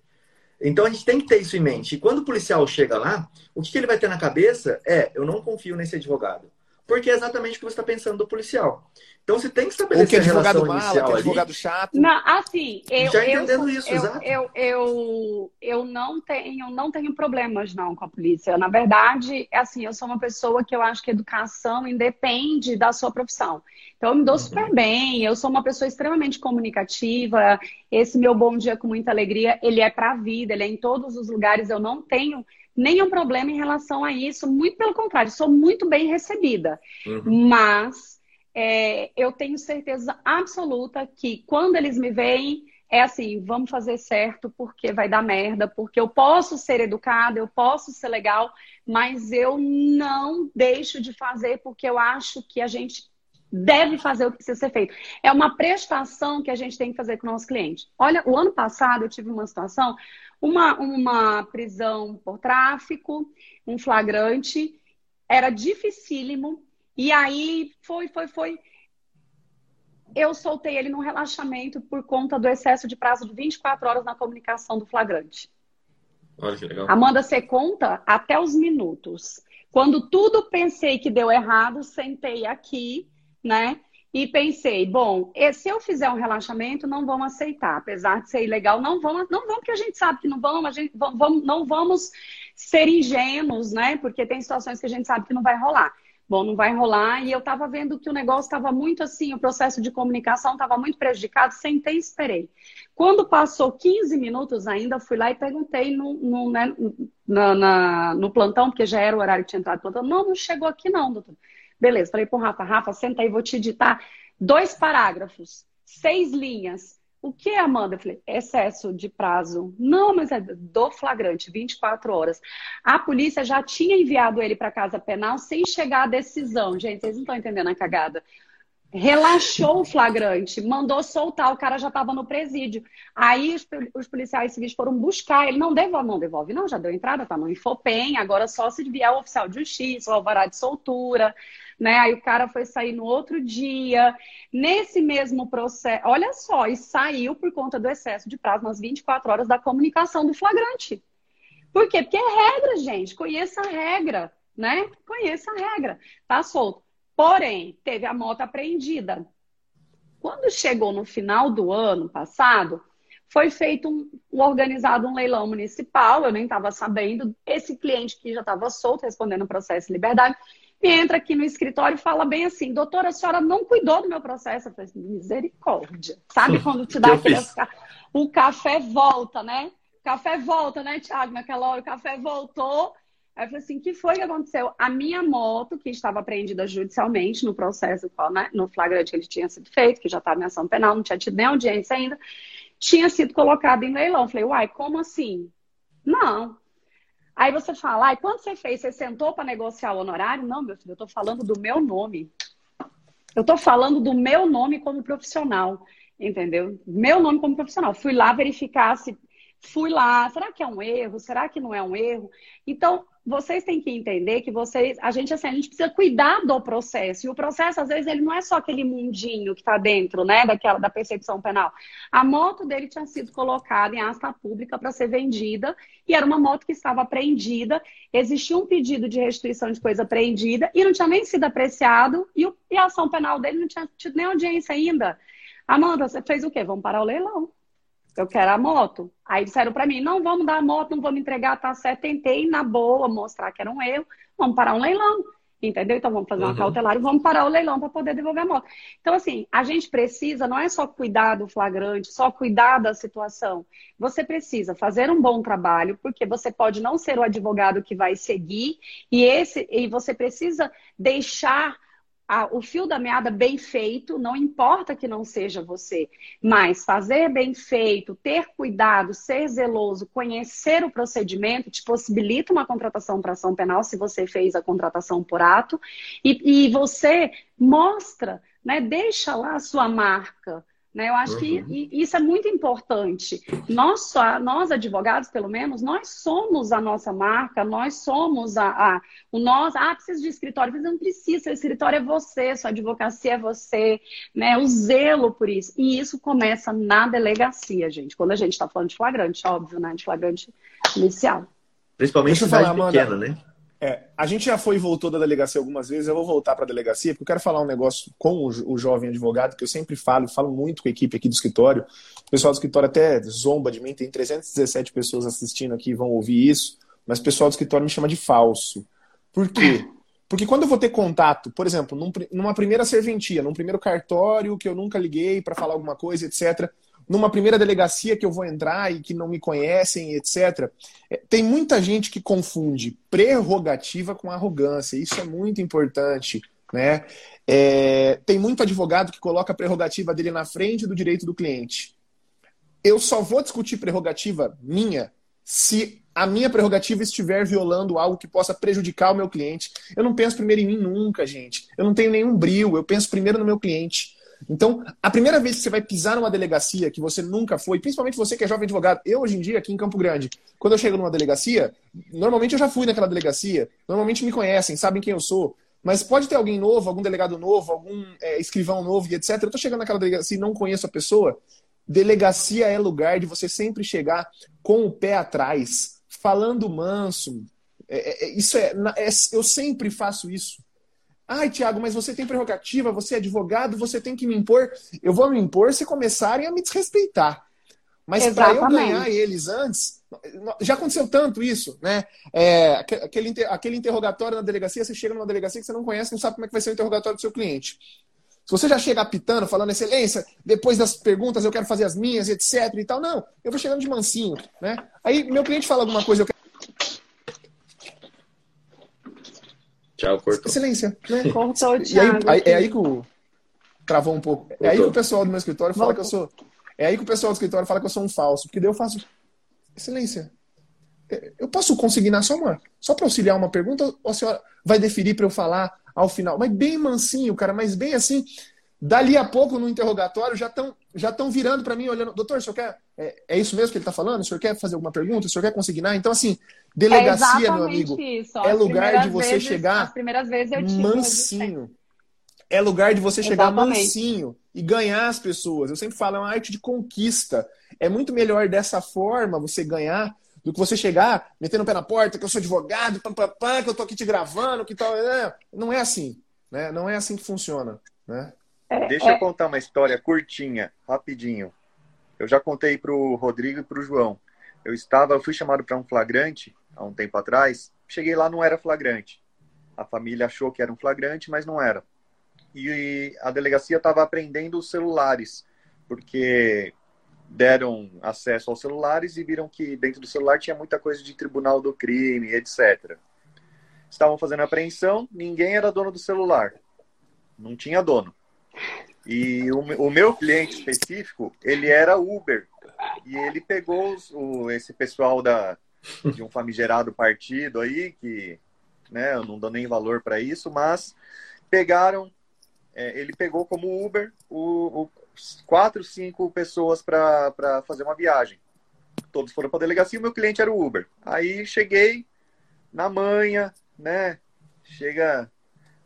Então a gente tem que ter isso em mente. E quando o policial chega lá, o que, ele vai ter na cabeça é: eu não confio nesse advogado. Porque é exatamente o que você está pensando do policial. Então você tem que estabelecer que é advogado mala, que é advogado chato. Não, assim, eu, já entendendo eu, isso, eu, exato. Eu, eu, eu não tenho, não tenho problemas não com a polícia. Na verdade, é assim, eu sou uma pessoa que eu acho que educação independe da sua profissão. Então eu me dou uhum. super bem, eu sou uma pessoa extremamente comunicativa. Esse meu bom dia com muita alegria, ele é para a vida, ele é em todos os lugares. Eu não tenho nenhum problema em relação a isso. Muito pelo contrário, sou muito bem recebida. Uhum. Mas é, eu tenho certeza absoluta que quando eles me veem, é assim, vamos fazer certo porque vai dar merda, porque eu posso ser educada, eu posso ser legal, mas eu não deixo de fazer porque eu acho que a gente deve fazer o que precisa ser feito. É uma prestação que a gente tem que fazer com o nosso cliente. Olha, o ano passado eu tive uma situação uma, uma prisão por tráfico, um flagrante, era dificílimo. E aí foi, foi, foi. Eu soltei ele num relaxamento por conta do excesso de prazo de 24 horas na comunicação do flagrante. Olha que legal. Amanda, você conta até os minutos. Quando tudo pensei que deu errado, sentei aqui, né? E pensei, bom, se eu fizer um relaxamento, não vão aceitar, apesar de ser ilegal, não vão, não vão, porque a gente sabe que não vão, a gente vamos, não vamos ser ingênuos, né? Porque tem situações que a gente sabe que não vai rolar. Bom, não vai rolar. E eu estava vendo que o negócio estava muito assim, o processo de comunicação estava muito prejudicado, sentei e esperei. Quando passou 15 minutos ainda, fui lá e perguntei no, no, né, na, na, no plantão, porque já era o horário que tinha entrado no plantão. Não, não chegou aqui não, doutor. Beleza, falei pro Rafa, Rafa, senta aí, vou te editar dois parágrafos, seis linhas. O que, Amanda? Eu falei, excesso de prazo. Não, mas é do flagrante, 24 horas. A polícia já tinha enviado ele para casa penal sem chegar à decisão. Gente, vocês não estão entendendo a cagada. Relaxou o flagrante, mandou soltar, o cara já estava no presídio. Aí os, os, policiais civis foram buscar, ele não devolve, não devolve, não, já deu entrada, tá no Infopem, agora só se vier o oficial de justiça, o alvará de soltura, né? Aí o cara foi sair no outro dia, nesse mesmo processo, olha só, e saiu por conta do excesso de prazo nas 24 horas da comunicação do flagrante. Por quê? Porque é regra, gente, conheça a regra, né? Conheça a regra, tá solto. Porém, teve a moto apreendida. Quando chegou no final do ano passado, foi feito um, organizado um leilão municipal, eu nem estava sabendo. Esse cliente que já estava solto, respondendo o processo de liberdade, me entra aqui no escritório e fala bem assim: doutora, a senhora não cuidou do meu processo. Eu falei assim, misericórdia. Sabe quando te dá aquele. O café volta, né? O café volta, né, Tiago? Naquela hora o café voltou. Aí eu falei assim: o que foi que aconteceu? A minha moto, que estava apreendida judicialmente no processo, né, no flagrante que ele tinha sido feito, que já estava em ação penal, não tinha tido nem audiência ainda, tinha sido colocada em leilão. Eu falei, uai, como assim? Não. Aí você fala, ai, quando você fez? Você sentou para negociar o honorário? Não, meu filho, eu estou falando do meu nome. Eu estou falando do meu nome como profissional, entendeu? Meu nome como profissional. Fui lá verificar se. Fui lá, será que é um erro? Será que não é um erro? Então, vocês têm que entender que vocês, a gente assim, a gente precisa cuidar do processo. E o processo às vezes ele não é só aquele mundinho que está dentro, né, daquela da percepção penal. A moto dele tinha sido colocada em asta pública para ser vendida e era uma moto que estava apreendida. Existia um pedido de restituição de coisa apreendida e não tinha nem sido apreciado e, o, e a ação penal dele não tinha tido nem audiência ainda. Amanda, você fez o quê? Vamos parar o leilão eu quero a moto. Aí disseram para mim, não vamos dar a moto, não vamos entregar, tá certo. Tentei, na boa, mostrar que era um erro, vamos parar um leilão. Entendeu? Então vamos fazer uma uhum. cautelar e vamos parar o leilão para poder devolver a moto. Então, assim, a gente precisa, não é só cuidar do flagrante, só cuidar da situação. Você precisa fazer um bom trabalho, porque você pode não ser o advogado que vai seguir, e esse, e você precisa deixar a, o fio da meada bem feito, não importa que não seja você, mas fazer bem feito, ter cuidado, ser zeloso, conhecer o procedimento, te possibilita uma contratação para ação penal se você fez a contratação por ato, e, e você mostra, né, deixa lá a sua marca, né? Eu acho uhum. que isso é muito importante. Nós, nós, advogados, pelo menos, nós somos a nossa marca, nós somos a, a o nós. Ah, precisa de escritório. Mas não precisa, o escritório é você, sua advocacia é você, né? O zelo por isso. E isso começa na delegacia, gente. Quando a gente está falando de flagrante, óbvio, né? De flagrante inicial. Principalmente em cidade pequena, né? É, a gente já foi e voltou da delegacia algumas vezes, eu vou voltar para a delegacia, porque eu quero falar um negócio com o, o, jovem advogado, que eu sempre falo, falo muito com a equipe aqui do escritório. O pessoal do escritório até zomba de mim, tem 317 pessoas assistindo aqui vão ouvir isso, mas o pessoal do escritório me chama de falso. Por quê? Porque quando eu vou ter contato, por exemplo, num, numa primeira serventia, num primeiro cartório que eu nunca liguei para falar alguma coisa, etc., numa primeira delegacia que eu vou entrar e que não me conhecem, etc. É, tem muita gente que confunde prerrogativa com arrogância. Isso é muito importante. Né? É, tem muito advogado que coloca a prerrogativa dele na frente do direito do cliente. Eu só vou discutir prerrogativa minha se a minha prerrogativa estiver violando algo que possa prejudicar o meu cliente. Eu não penso primeiro em mim nunca, gente. Eu não tenho nenhum brilho, eu penso primeiro no meu cliente. Então, a primeira vez que você vai pisar numa delegacia que você nunca foi, principalmente você que é jovem advogado, eu hoje em dia aqui em Campo Grande, quando eu chego numa delegacia, normalmente eu já fui naquela delegacia, normalmente me conhecem, sabem quem eu sou, mas pode ter alguém novo, algum delegado novo, algum é, escrivão novo e etc. Eu tô chegando naquela delegacia e não conheço a pessoa. Delegacia é lugar de você sempre chegar com o pé atrás, falando manso. É, é, isso é, é eu sempre faço isso. Ai, Tiago, mas você tem prerrogativa, você é advogado, você tem que me impor. Eu vou me impor se começarem a me desrespeitar. Mas para eu ganhar eles antes, já aconteceu tanto isso, né? É, aquele, aquele interrogatório na delegacia, você chega numa delegacia que você não conhece, não sabe como é que vai ser o interrogatório do seu cliente. Se você já chega apitando, falando, excelência, depois das perguntas eu quero fazer as minhas, etc e tal, não, eu vou chegando de mansinho, né? Aí meu cliente fala alguma coisa, eu quero Tchau, cortou. Excelência. Né? Cortou, e aí, aí, é aí que o. Travou um pouco. Cortou. É aí que o pessoal do meu escritório fala Voltou. que eu sou. É aí que o pessoal do escritório fala que eu sou um falso. Porque daí eu faço. Excelência. É, eu posso consignar só uma. Só para auxiliar uma pergunta, ou a senhora vai deferir para eu falar ao final? Mas bem mansinho, cara, mas bem assim. Dali a pouco, no interrogatório, já estão já tão virando para mim, olhando, doutor, o senhor quer. É, é, isso mesmo que ele está falando? O senhor quer fazer alguma pergunta? O senhor quer consignar? Então, assim, delegacia, é meu amigo, isso. é lugar de você vezes, chegar as primeiras vezes eu tive mansinho. É lugar de você chegar Exatamente. mansinho e ganhar as pessoas. Eu sempre falo, é uma arte de conquista. É muito melhor dessa forma você ganhar do que você chegar metendo o pé na porta, que eu sou advogado, pam, pam, pam, que eu tô aqui te gravando, que tal. É, não é assim. Né? Não é assim que funciona. Né? É, Deixa é... eu contar uma história curtinha, rapidinho. Eu já contei para o Rodrigo e para o João. Eu estava, eu fui chamado para um flagrante há um tempo atrás. Cheguei lá, não era flagrante. A família achou que era um flagrante, mas não era. E a delegacia estava apreendendo os celulares, porque deram acesso aos celulares e viram que dentro do celular tinha muita coisa de tribunal do crime, etc. Estavam fazendo apreensão, ninguém era dono do celular. Não tinha dono. E o, o meu cliente específico, ele era Uber. E ele pegou os, o, esse pessoal da, de um famigerado partido aí, que né, eu não dou nem valor para isso, mas pegaram, é, ele pegou como Uber o, o quatro, cinco pessoas para fazer uma viagem. Todos foram para a delegacia, o meu cliente era o Uber. Aí cheguei na manhã, né? Chega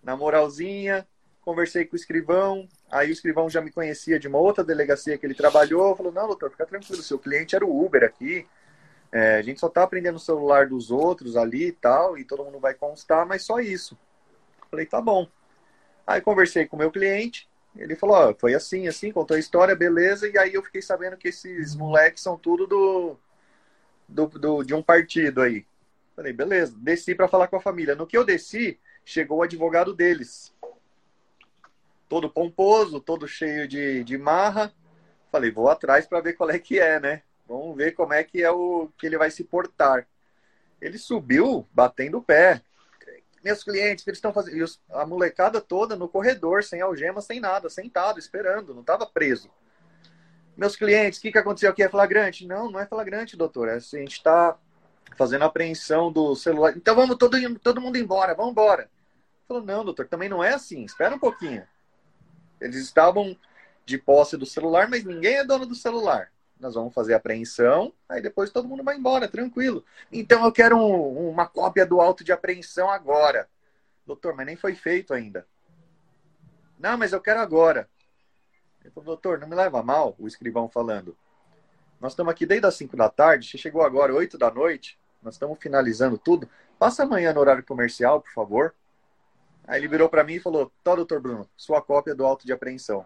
na moralzinha, conversei com o escrivão, aí o escrivão já me conhecia de uma outra delegacia que ele trabalhou, falou, não, doutor, fica tranquilo, seu cliente era o Uber aqui, é, a gente só tá aprendendo o celular dos outros ali e tal, e todo mundo vai constar, mas só isso. Falei, tá bom. Aí conversei com o meu cliente, ele falou, foi assim, assim, contou a história, beleza, e aí eu fiquei sabendo que esses moleques são tudo do, do, do de um partido aí. Falei, beleza, desci para falar com a família. No que eu desci, chegou o advogado deles todo pomposo, todo cheio de, de marra. Falei, vou atrás para ver qual é que é, né? Vamos ver como é que é o que ele vai se portar. Ele subiu batendo o pé. Meus clientes, que eles estão fazendo. A molecada toda no corredor, sem algema, sem nada, sentado, esperando, não estava preso. Meus clientes, o que, que aconteceu aqui? É flagrante? Não, não é flagrante, doutor. É assim, a gente está fazendo apreensão do celular. Então vamos todo, todo mundo embora, vamos embora. Falou, não, doutor, também não é assim. Espera um pouquinho. Eles estavam de posse do celular, mas ninguém é dono do celular. Nós vamos fazer apreensão, aí depois todo mundo vai embora, tranquilo. Então eu quero um, uma cópia do auto de apreensão agora. Doutor, mas nem foi feito ainda. Não, mas eu quero agora. Ele falou, doutor, não me leva mal, o escrivão falando. Nós estamos aqui desde as 5 da tarde, você chegou agora 8 da noite, nós estamos finalizando tudo. Passa amanhã no horário comercial, por favor. Aí ele virou para mim e falou: Tó, doutor Bruno, sua cópia do auto de apreensão.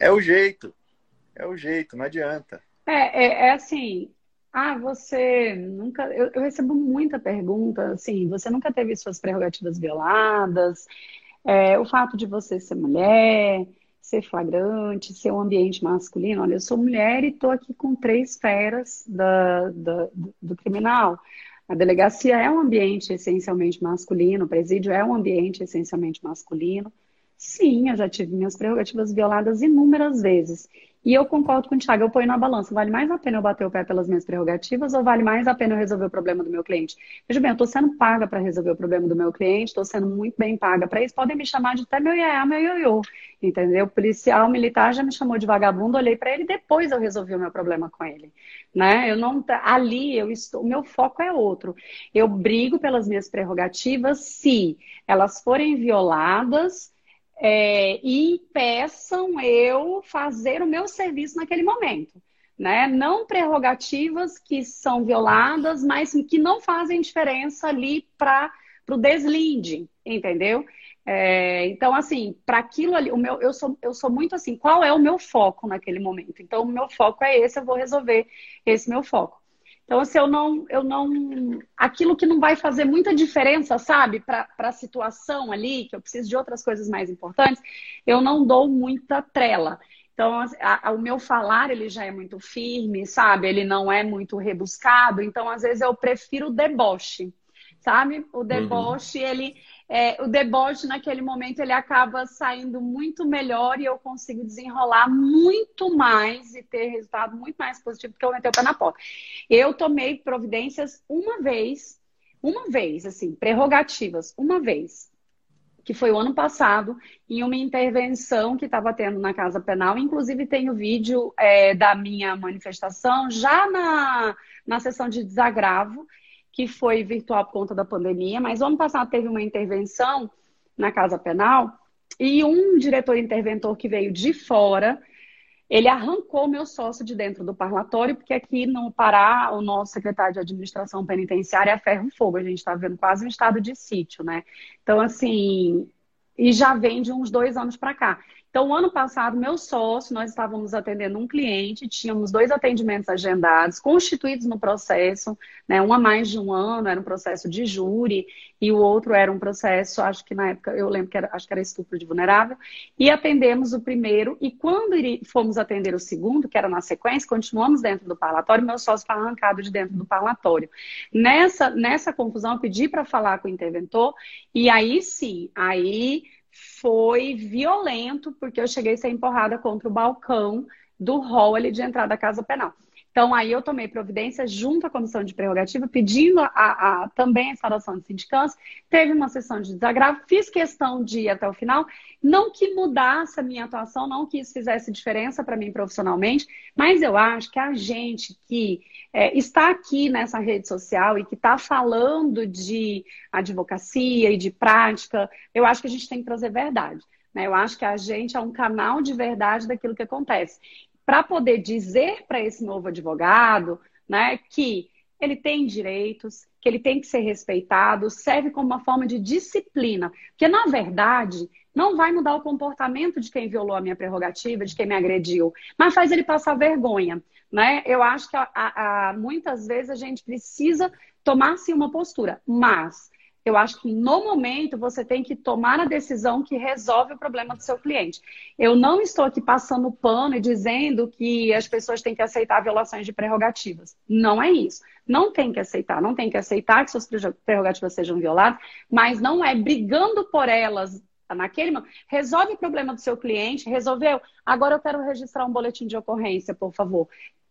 é o jeito. É o jeito, não adianta. É, é, é assim. Ah, você nunca. Eu, eu, recebo muita pergunta, assim, você nunca teve suas prerrogativas violadas, é, o fato de você ser mulher, ser flagrante, ser um ambiente masculino. Olha, eu sou mulher e estou aqui com três feras da, da, do criminal. A delegacia é um ambiente essencialmente masculino, o presídio é um ambiente essencialmente masculino. Sim, eu já tive minhas prerrogativas violadas inúmeras vezes. E eu concordo com o Thiago, eu ponho na balança. Vale mais a pena eu bater o pé pelas minhas prerrogativas ou vale mais a pena eu resolver o problema do meu cliente? Veja bem, eu estou sendo paga para resolver o problema do meu cliente, estou sendo muito bem paga para isso. Podem me chamar de até meu iaia, meu ioiô, entendeu? Policial militar já me chamou de vagabundo, olhei para ele depois eu resolvi o meu problema com ele, né? Eu não ali eu estou, o meu foco é outro. Eu brigo pelas minhas prerrogativas se elas forem violadas é, e impeçam eu fazer o meu serviço naquele momento. Né? Não prerrogativas que são violadas, mas que não fazem diferença ali para o deslinde, entendeu? É, então, assim, para aquilo ali, o meu, eu, sou, eu sou muito assim, qual é o meu foco naquele momento? Então, o meu foco é esse, eu vou resolver esse meu foco. Então, se assim, eu não, eu não. Aquilo que não vai fazer muita diferença, sabe, para a situação ali, que eu preciso de outras coisas mais importantes, eu não dou muita trela. Então, a, a, o meu falar, ele já é muito firme, sabe? Ele não é muito rebuscado. Então, às vezes, eu prefiro o deboche, sabe? O uhum. deboche, uhum. ele é, o deboche naquele momento ele acaba saindo muito melhor e eu consigo desenrolar muito mais e ter resultado muito mais positivo porque eu meti o pé na porta. Eu tomei providências uma vez, uma vez, assim, prerrogativas, uma vez. que foi o ano passado, em uma intervenção que estava tendo na Casa Penal. Inclusive, tem o vídeo é, da minha manifestação já na, na sessão de desagravo, que foi virtual por conta da pandemia, mas ano passado teve uma intervenção na Casa Penal e um diretor interventor que veio de fora ele arrancou meu sócio de dentro do parlatório, porque aqui no Pará, o nosso secretário de administração penitenciária é ferro fogo, a gente está vendo quase um estado de sítio, né? Então, assim, e já vem de uns dois anos para cá. Então, ano passado, meu sócio, nós estávamos atendendo um cliente, tínhamos dois atendimentos agendados, constituídos no processo, né, um a mais de um ano, era um processo de júri, e o outro era um processo, acho que na época, eu lembro que era, acho que era estupro de vulnerável, e atendemos o primeiro, e quando fomos atender o segundo, que era na sequência, continuamos dentro do parlatório, meu sócio foi arrancado de dentro do parlatório. Nessa, nessa confusão, eu pedi para falar com o interventor, e aí sim, aí foi violento, porque eu cheguei a ser empurrada contra o balcão do hall ali de entrada da Casa Penal. Então, aí eu tomei providência junto à comissão de prerrogativa, pedindo a, a, também a instalação de sindicância. Teve uma sessão de desagravo, fiz questão de ir até o final. Não que mudasse a minha atuação, não que isso fizesse diferença para mim profissionalmente, mas eu acho que a gente que é, está aqui nessa rede social e que está falando de advocacia e de prática, eu acho que a gente tem que trazer verdade. Né? Eu acho que a gente é um canal de verdade daquilo que acontece para poder dizer para esse novo advogado né, que ele tem direitos, que ele tem que ser respeitado, serve como uma forma de disciplina. Porque, na verdade, não vai mudar o comportamento de quem violou a minha prerrogativa, de quem me agrediu, mas faz ele passar vergonha. Né? Eu acho que a, a, muitas vezes a gente precisa tomar sim uma postura, mas eu acho que no momento você tem que tomar a decisão que resolve o problema do seu cliente. Eu não estou aqui passando pano e dizendo que as pessoas têm que aceitar violações de prerrogativas. Não é isso. Não tem que aceitar, não tem que aceitar que suas prerrogativas sejam violadas, mas não é brigando por elas naquele momento. Resolve o problema do seu cliente, resolveu. Agora eu quero registrar um boletim de ocorrência, por favor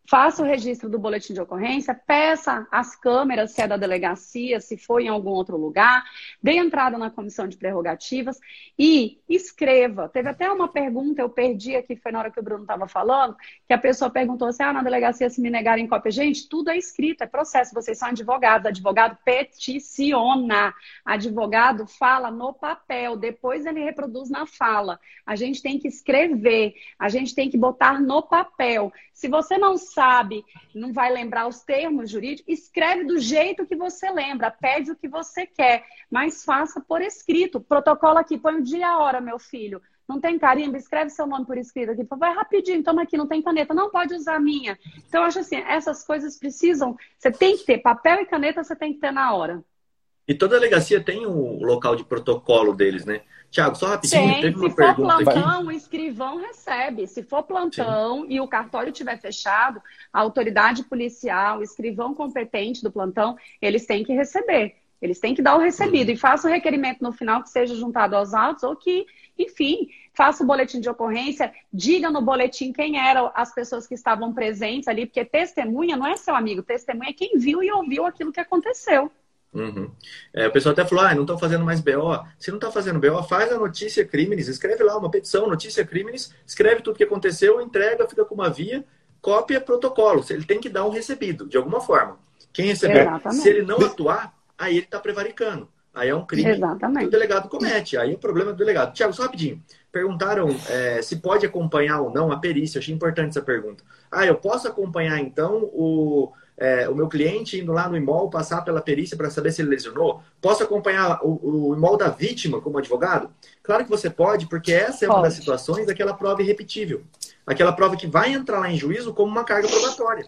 faça o registro do boletim de ocorrência, peça as câmeras, se é da delegacia, se foi em algum outro lugar, dê entrada na comissão de prerrogativas e escreva. Teve até uma pergunta, eu perdi aqui, foi na hora que o Bruno estava falando, que a pessoa perguntou assim: ah, na delegacia se me negarem cópia. Gente, tudo é escrito, é processo, vocês são advogados, advogado peticiona, advogado fala no papel, depois ele reproduz na fala. A gente tem que escrever, a gente tem que botar no papel. Se você não sabe, não vai lembrar os termos jurídicos, escreve do jeito que você lembra, pede o que você quer, mas faça por escrito. Protocolo aqui, põe o dia e a hora, meu filho. Não tem carimbo? Escreve seu nome por escrito aqui. Vai rapidinho, toma aqui, não tem caneta. Não pode usar a minha. Então, eu acho assim, essas coisas precisam. Você tem que ter papel e caneta, você tem que ter na hora. E toda delegacia tem o local de protocolo deles, né? Tiago, só rapidinho, Tem. teve uma Se pergunta for plantão, aqui. o escrivão recebe. Se for plantão Sim. e o cartório estiver fechado, a autoridade policial, o escrivão competente do plantão, eles têm que receber. Eles têm que dar o recebido. E faça o requerimento no final que seja juntado aos autos ou que, enfim, faça o boletim de ocorrência, diga no boletim quem eram as pessoas que estavam presentes ali, porque testemunha não é seu amigo, testemunha é quem viu e ouviu aquilo que aconteceu. Uhum. É, o pessoal até falou, ah, não estão fazendo mais BO. Se não está fazendo BO, faz a notícia crimes, escreve lá uma petição, notícia crimes, escreve tudo o que aconteceu, entrega, fica com uma via, cópia protocolo. Ele tem que dar um recebido, de alguma forma. Quem receber, Exatamente. se ele não atuar, aí ele está prevaricando. Aí é um crime Exatamente. que o delegado comete. Aí é o problema do delegado. Tiago, só rapidinho. Perguntaram é, se pode acompanhar ou não a perícia. Eu achei importante essa pergunta. Ah, eu posso acompanhar então o, é, o meu cliente indo lá no imóvel passar pela perícia para saber se ele lesionou? Posso acompanhar o, o imóvel da vítima como advogado? Claro que você pode, porque essa é uma pode. das situações daquela prova irrepetível. Aquela prova que vai entrar lá em juízo como uma carga probatória.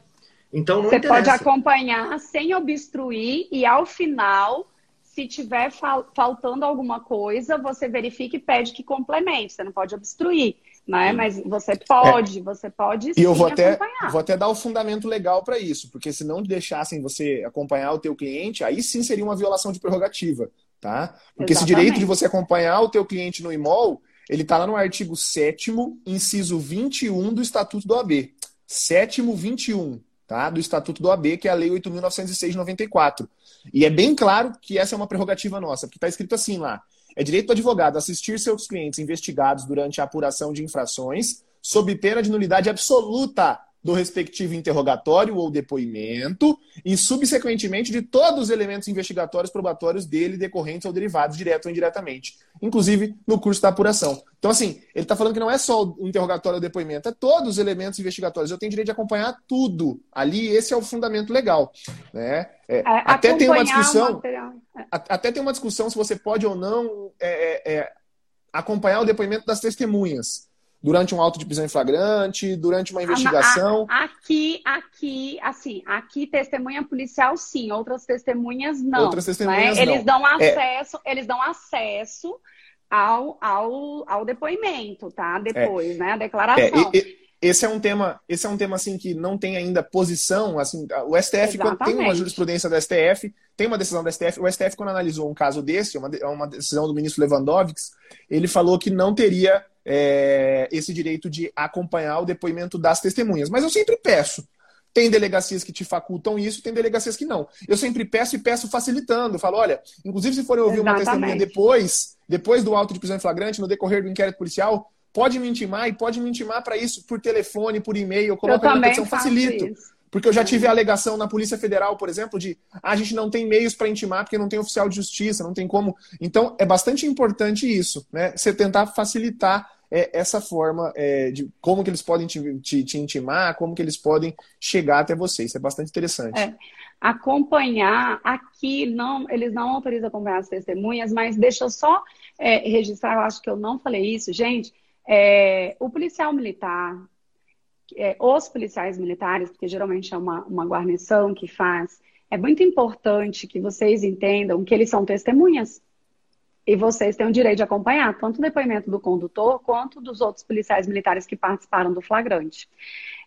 Então não Você interessa. pode acompanhar sem obstruir e ao final, se tiver fal faltando alguma coisa, você verifica e pede que complemente. Você não pode obstruir né? Mas você pode, é. você pode sim E eu vou até, acompanhar. vou até dar o um fundamento legal para isso, porque se não deixassem você acompanhar o teu cliente, aí sim seria uma violação de prerrogativa, tá? Porque Exatamente. esse direito de você acompanhar o teu cliente no imol, ele está lá no artigo 7 inciso 21 do Estatuto do AB. 7 21, tá? Do Estatuto do AB, que é a Lei 8.906 de 94. E é bem claro que essa é uma prerrogativa nossa, porque está escrito assim lá. É direito do advogado assistir seus clientes investigados durante a apuração de infrações, sob pena de nulidade absoluta do respectivo interrogatório ou depoimento e, subsequentemente, de todos os elementos investigatórios probatórios dele decorrentes ou derivados, direto ou indiretamente, inclusive no curso da apuração. Então, assim, ele está falando que não é só o interrogatório ou depoimento, é todos os elementos investigatórios. Eu tenho direito de acompanhar tudo. Ali, esse é o fundamento legal. Né? É, é, até tem uma discussão. Até tem uma discussão se você pode ou não é, é, é acompanhar o depoimento das testemunhas durante um auto de prisão em flagrante, durante uma investigação? Aqui, aqui, assim, aqui testemunha policial sim, outras testemunhas não. Outras testemunhas né? não. Eles dão é. acesso, é... eles dão acesso ao, ao, ao depoimento, tá? Depois, é. né? A declaração. É, e, esse é um tema, esse é um tema assim que não tem ainda posição, assim, o STF quando tem uma jurisprudência do STF, tem uma decisão do STF, o STF quando analisou um caso desse, uma, uma decisão do ministro Lewandowski, ele falou que não teria é, esse direito de acompanhar o depoimento das testemunhas. Mas eu sempre peço. Tem delegacias que te facultam isso, tem delegacias que não. Eu sempre peço e peço facilitando. Eu falo, olha, inclusive se forem ouvir Exatamente. uma testemunha depois, depois do auto de prisão em flagrante, no decorrer do inquérito policial, pode me intimar e pode me intimar para isso por telefone, por e-mail, eu coloco eu a petição, facilito. Isso. Porque eu já tive a alegação na Polícia Federal, por exemplo, de ah, a gente não tem meios para intimar porque não tem oficial de justiça, não tem como. Então, é bastante importante isso, né? Você tentar facilitar é, essa forma é, de como que eles podem te, te, te, intimar, como que eles podem chegar até você. Isso é bastante interessante. É. Acompanhar, aqui não, eles não autorizam acompanhar as testemunhas, mas deixa eu só é, registrar, eu acho que eu não falei isso, gente. É, o policial militar, é, os policiais militares, porque geralmente é uma, uma guarnição que faz, é muito importante que vocês entendam que eles são testemunhas e vocês têm o direito de acompanhar tanto o depoimento do condutor quanto dos outros policiais militares que participaram do flagrante.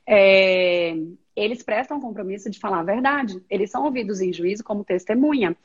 É, eles prestam compromisso de falar a verdade. Eles são ouvidos em juízo como testemunha.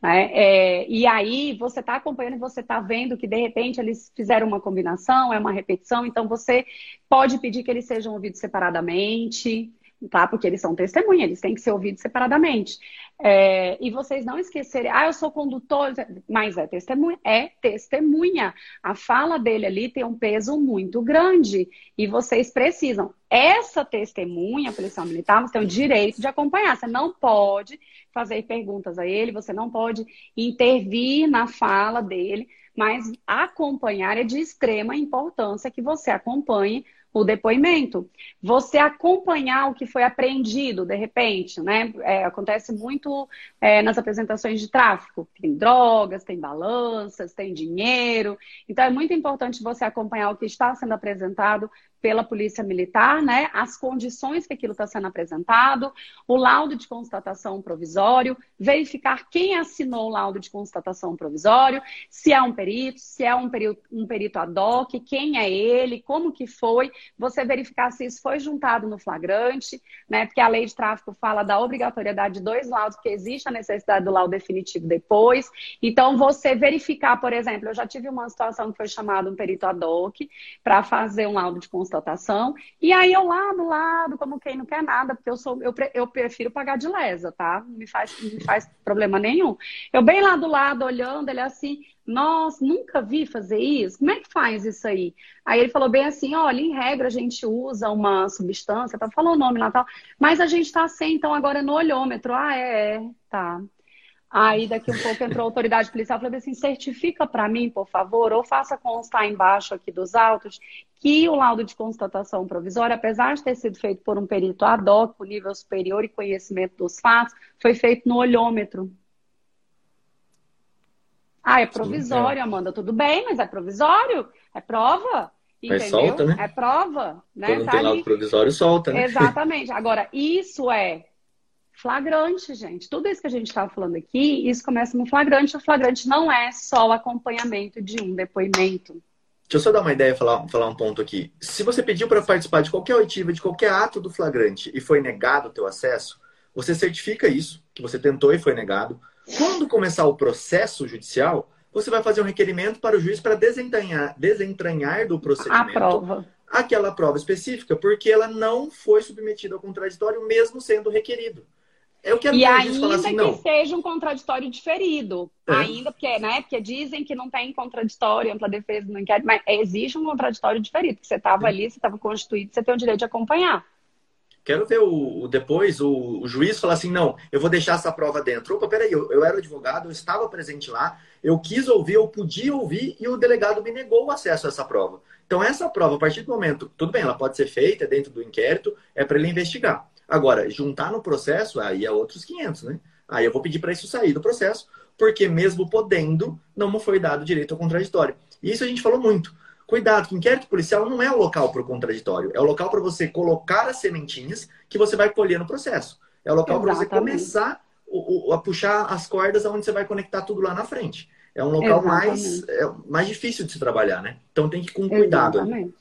Né? É, e aí você está acompanhando e você está vendo que de repente eles fizeram uma combinação, é uma repetição, então você pode pedir que eles sejam ouvidos separadamente tá? Porque eles são testemunha, eles têm que ser ouvidos separadamente. É, e vocês não esquecerem, ah, eu sou condutor, mas é testemunha, é testemunha. A fala dele ali tem um peso muito grande e vocês precisam. Essa testemunha, policial militar, você tem o direito de acompanhar. Você não pode fazer perguntas a ele, você não pode intervir na fala dele, mas acompanhar é de extrema importância que você acompanhe o depoimento. Você acompanhar o que foi apreendido, de repente, né? É, acontece muito é, nas apresentações de tráfico. Tem drogas, tem balanças, tem dinheiro. Então, é muito importante você acompanhar o que está sendo apresentado pela Polícia Militar, né, as condições que aquilo está sendo apresentado, o laudo de constatação provisório, verificar quem assinou o laudo de constatação provisório, se é um perito, se é um perito, um perito ad hoc, quem é ele, como que foi, você verificar se isso foi juntado no flagrante, né, porque a lei de tráfico fala da obrigatoriedade de dois laudos, que existe a necessidade do laudo definitivo depois. Então, você verificar, por exemplo, eu já tive uma situação que foi chamado um perito ad hoc para fazer um laudo de constatação constatação. E aí eu lá do lado, como quem não quer nada, porque eu sou eu, eu prefiro pagar de lesa, tá? Não me faz, não me faz problema nenhum. Eu bem lá do lado, olhando, ele assim, nossa, nunca vi fazer isso. Como é que faz isso aí? Aí ele falou bem assim: olha, em regra a gente usa uma substância, tá? Falou o nome lá tal, mas a gente tá sem, então agora é no olhômetro. Ah, é, é tá. Aí daqui um pouco entrou a autoridade policial e falou assim: certifica para mim, por favor, ou faça constar embaixo aqui dos autos que o laudo de constatação provisória, apesar de ter sido feito por um perito ad hoc, com nível superior e conhecimento dos fatos, foi feito no olhômetro. Ah, é provisório, Amanda, tudo bem, mas é provisório, é prova. Entendeu? Mas solta, né? É prova. Né? Quando tá tem laudo provisório, solta, né? Exatamente. Agora, isso é flagrante, gente. Tudo isso que a gente estava falando aqui, isso começa no flagrante. O flagrante não é só o acompanhamento de um depoimento. Deixa eu só dar uma ideia, falar, falar um ponto aqui. Se você pediu para participar de qualquer oitiva, de qualquer ato do flagrante e foi negado o teu acesso, você certifica isso, que você tentou e foi negado. Quando começar o processo judicial, você vai fazer um requerimento para o juiz para desentranhar, desentranhar do procedimento a prova. aquela prova específica, porque ela não foi submetida ao contraditório, mesmo sendo requerido. Eu quero e ainda assim, que não. seja um contraditório diferido. É. Ainda, porque, né? Porque dizem que não tem contraditório, ampla defesa não quer, mas existe um contraditório diferido, porque você estava ali, você estava constituído, você tem o direito de acompanhar. Quero ver o, o depois o, o, juiz falar assim: não, eu vou deixar essa prova dentro. Opa, peraí, eu, eu era advogado, eu estava presente lá, eu quis ouvir, eu podia ouvir e o delegado me negou o acesso a essa prova. Então, essa prova, a partir do momento, tudo bem, ela pode ser feita dentro do inquérito, é para ele investigar. Agora, juntar no processo, aí é outros 500, né? Aí eu vou pedir para isso sair do processo, porque mesmo podendo, não me foi dado direito ao contraditório. E isso a gente falou muito. Cuidado, que inquérito policial não é o local para o contraditório, é o local para você colocar as sementinhas que você vai colher no processo. É o local para você começar o, o, a puxar as cordas aonde você vai conectar tudo lá na frente. É um local mais, é, mais difícil de se trabalhar, né? Então tem que ir com cuidado. Exatamente.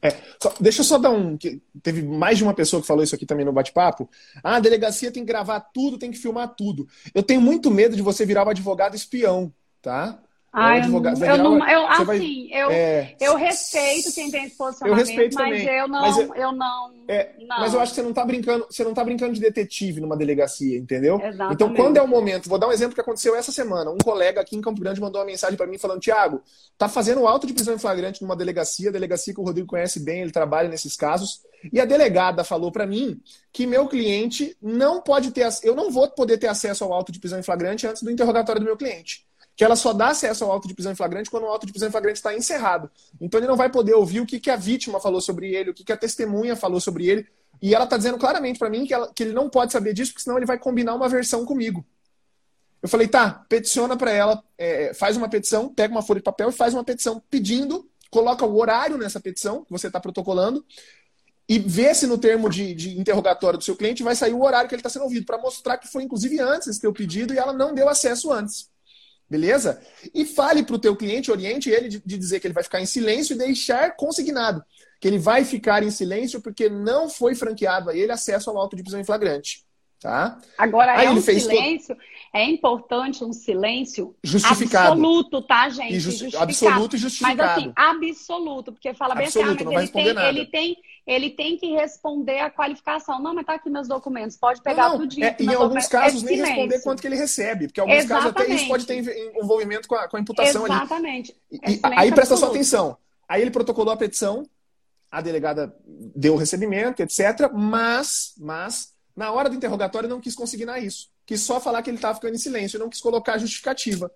É, só, deixa eu só dar um. Teve mais de uma pessoa que falou isso aqui também no bate-papo. Ah, a delegacia tem que gravar tudo, tem que filmar tudo. Eu tenho muito medo de você virar um advogado espião, tá? Ah, eu, advogado, eu não, eu, assim, vai, eu, é, eu respeito quem tem esse posicionamento, eu respeito mas também, eu não, mas eu, eu não, é, não, Mas eu acho que você não está brincando, você não tá brincando de detetive numa delegacia, entendeu? Exatamente. Então, quando é o momento, vou dar um exemplo que aconteceu essa semana. Um colega aqui em Campo Grande mandou uma mensagem para mim falando: Tiago, tá fazendo auto de prisão em flagrante numa delegacia, delegacia que o Rodrigo conhece bem, ele trabalha nesses casos. E a delegada falou para mim que meu cliente não pode ter, eu não vou poder ter acesso ao auto de prisão em flagrante antes do interrogatório do meu cliente que ela só dá acesso ao auto de prisão em flagrante quando o auto de prisão em flagrante está encerrado. Então ele não vai poder ouvir o que, que a vítima falou sobre ele, o que, que a testemunha falou sobre ele. E ela está dizendo claramente para mim que, ela, que ele não pode saber disso, porque senão ele vai combinar uma versão comigo. Eu falei, tá, peticiona para ela, é, faz uma petição, pega uma folha de papel e faz uma petição pedindo, coloca o horário nessa petição que você está protocolando e vê se no termo de, de, interrogatório do seu cliente vai sair o horário que ele está sendo ouvido, para mostrar que foi inclusive antes esse teu pedido e ela não deu acesso antes. Beleza? E fale para o teu cliente, oriente ele de, de, dizer que ele vai ficar em silêncio e deixar consignado que ele vai ficar em silêncio porque não foi franqueado a ele acesso ao auto de prisão em flagrante. Tá? Agora, Aí é um silêncio. É importante um silêncio justificado. absoluto, tá, gente? E justi... Absoluto e justificado. Mas assim, absoluto, porque fala bem assim, ah, absoluto, ah, ele, tem, ele, tem, ele tem que responder a qualificação. Não, mas tá aqui meus documentos, pode pegar não, tudo. É, em alguns casos, é nem responder quanto que ele recebe, porque em alguns Exatamente. casos até isso pode ter envolvimento com a, com a imputação Exatamente. ali. Exatamente. Aí presta sua atenção. Aí ele protocolou a petição, a delegada deu o recebimento, etc. Mas, mas na hora do interrogatório, não quis consignar isso. Quis só falar que ele estava ficando em silêncio, não quis colocar a justificativa.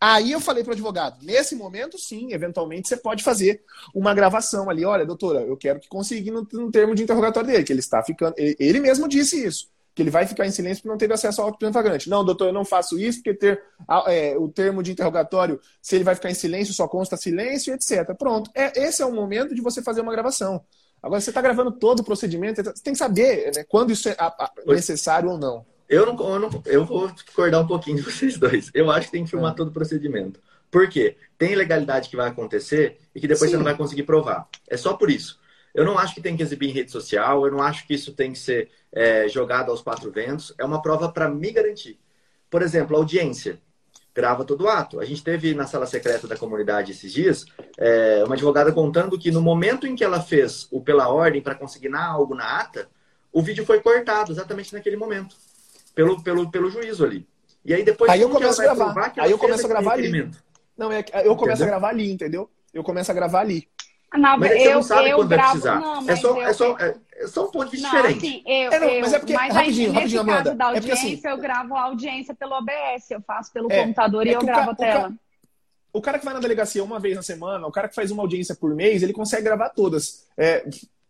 Aí eu falei para o advogado: nesse momento, sim, eventualmente você pode fazer uma gravação ali. Olha, doutora, eu quero que consiga no, no termo de interrogatório dele, que ele está ficando. Ele, ele, mesmo disse isso, que ele vai ficar em silêncio porque não teve acesso ao auto flagrante. Não, doutor, eu não faço isso porque ter é, o termo de interrogatório, se ele vai ficar em silêncio, só consta silêncio, etc. Pronto. É, esse é o momento de você fazer uma gravação. Agora, você está gravando todo o procedimento, você tem que saber né, quando isso é necessário ou não. Eu não, eu não. Eu vou discordar um pouquinho de vocês dois. Eu acho que tem que filmar é. todo o procedimento. Por quê? Tem ilegalidade que vai acontecer e que depois Sim. você não vai conseguir provar. É só por isso. Eu não acho que tem que exibir em rede social, eu não acho que isso tem que ser é, jogado aos quatro ventos. É uma prova para me garantir. Por exemplo, audiência grava todo o ato. A gente teve na sala secreta da comunidade esses dias é, uma advogada contando que no momento em que ela fez o pela ordem para consignar algo na ata, o vídeo foi cortado exatamente naquele momento pelo, pelo, pelo juízo ali. E aí depois aí eu começo a gravar. Aí eu começo a gravar ali. Não, é, eu começo entendeu? a gravar ali, entendeu? Eu começo a gravar ali. Não, mas é eu, você não sabe eu quando gravo, vai precisar. Não, é, só, eu... é, só, é, é só um ponto de diferente. Assim, eu, é, não, mas é porque, mas rapidinho, aí, rapidinho, Amanda. Caso da audiência, é porque, assim, eu gravo a audiência pelo OBS, eu faço pelo é, computador e é eu gravo a tela. O cara que vai na delegacia uma vez na semana, o cara que faz uma audiência por mês, ele consegue gravar todas. É,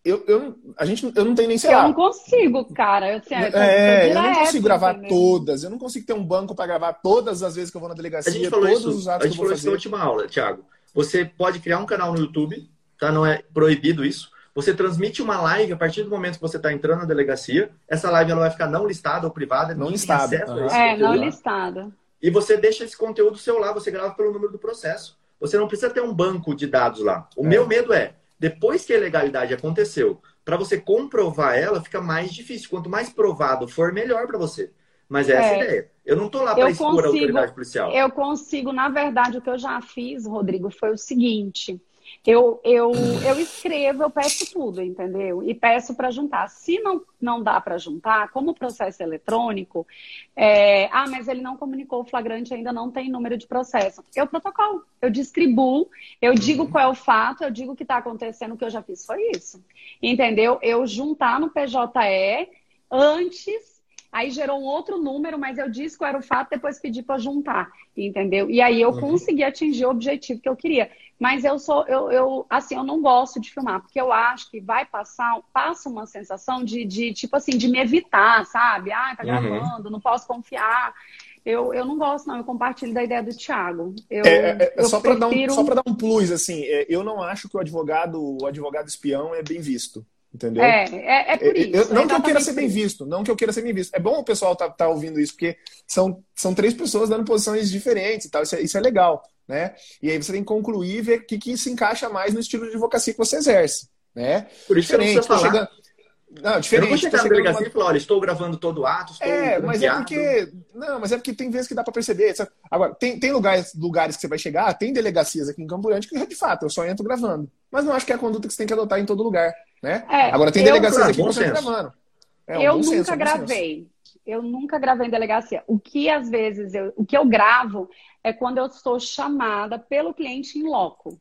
eu, eu, a gente, eu não tenho nem celular. Eu não consigo, cara. Eu, assim, eu, é, eu não consigo gravar todas. Eu não consigo ter um banco para gravar todas as vezes que eu vou na delegacia, a gente falou todos isso, os atos A gente falou isso na última aula, Thiago. Você pode criar um canal no YouTube, tá? Não é proibido isso. Você transmite uma live a partir do momento que você está entrando na delegacia. Essa live ela vai ficar não listada ou privada. Não listada. Uhum. É, não listada. E você deixa esse conteúdo seu lá, você grava pelo número do processo. Você não precisa ter um banco de dados lá. O é. meu medo é, depois que a ilegalidade aconteceu, para você comprovar ela, fica mais difícil. Quanto mais provado for, melhor para você. Mas essa é a é. ideia. Eu não estou lá para expor a autoridade policial. Eu consigo, na verdade, o que eu já fiz, Rodrigo, foi o seguinte. Eu, eu, eu escrevo, eu peço tudo, entendeu? E peço para juntar. Se não, não dá para juntar, como o processo é eletrônico, é, ah, mas ele não comunicou o flagrante, ainda não tem número de processo. Eu protocolo, eu distribuo, eu digo uhum. qual é o fato, eu digo o que está acontecendo, o que eu já fiz foi isso. Entendeu? Eu juntar no PJE antes Aí gerou um outro número, mas eu disse qual era o fato, depois pedi para juntar, entendeu? E aí eu uhum. consegui atingir o objetivo que eu queria. Mas eu sou, eu, eu, assim, eu não gosto de filmar, porque eu acho que vai passar, passa uma sensação de, de tipo assim, de me evitar, sabe? Ah, tá uhum. gravando, uhum. não posso confiar. Eu, eu não gosto, não. Eu compartilho da ideia do Thiago. Eu, é, é, é só para prefiro... dar, um, dar um plus, assim, é, eu não acho que o advogado, o advogado espião é bem visto. Entendeu? É, é, é por isso. Eu, não que eu queira ser bem visto, não que eu queira ser bem visto. É bom o pessoal tá, tá ouvindo isso, porque são, são três pessoas dando posições diferentes e tal. Isso é, isso é legal, né? E aí você tem que concluir e ver o que, que se encaixa mais no estilo de advocacia que você exerce, né? Por isso diferente, que eu não falar. Chegando... Não, diferente. Eu não vou chegar na delegacia numa... e falar, olha, estou gravando todo o ato, estou É, mas é porque... Não, mas é porque tem vezes que dá para perceber. Agora, tem, tem lugares, lugares que você vai chegar, tem delegacias aqui em Campo Grande que, de fato, eu só entro gravando. Mas não acho que é a conduta que você tem que adotar em todo lugar. Né? É, Agora tem delegacias aqui que você gravando. É, um eu nunca senso, gravei. Eu nunca gravei em delegacia. O que às vezes eu, o que eu gravo é quando eu sou chamada pelo cliente em loco.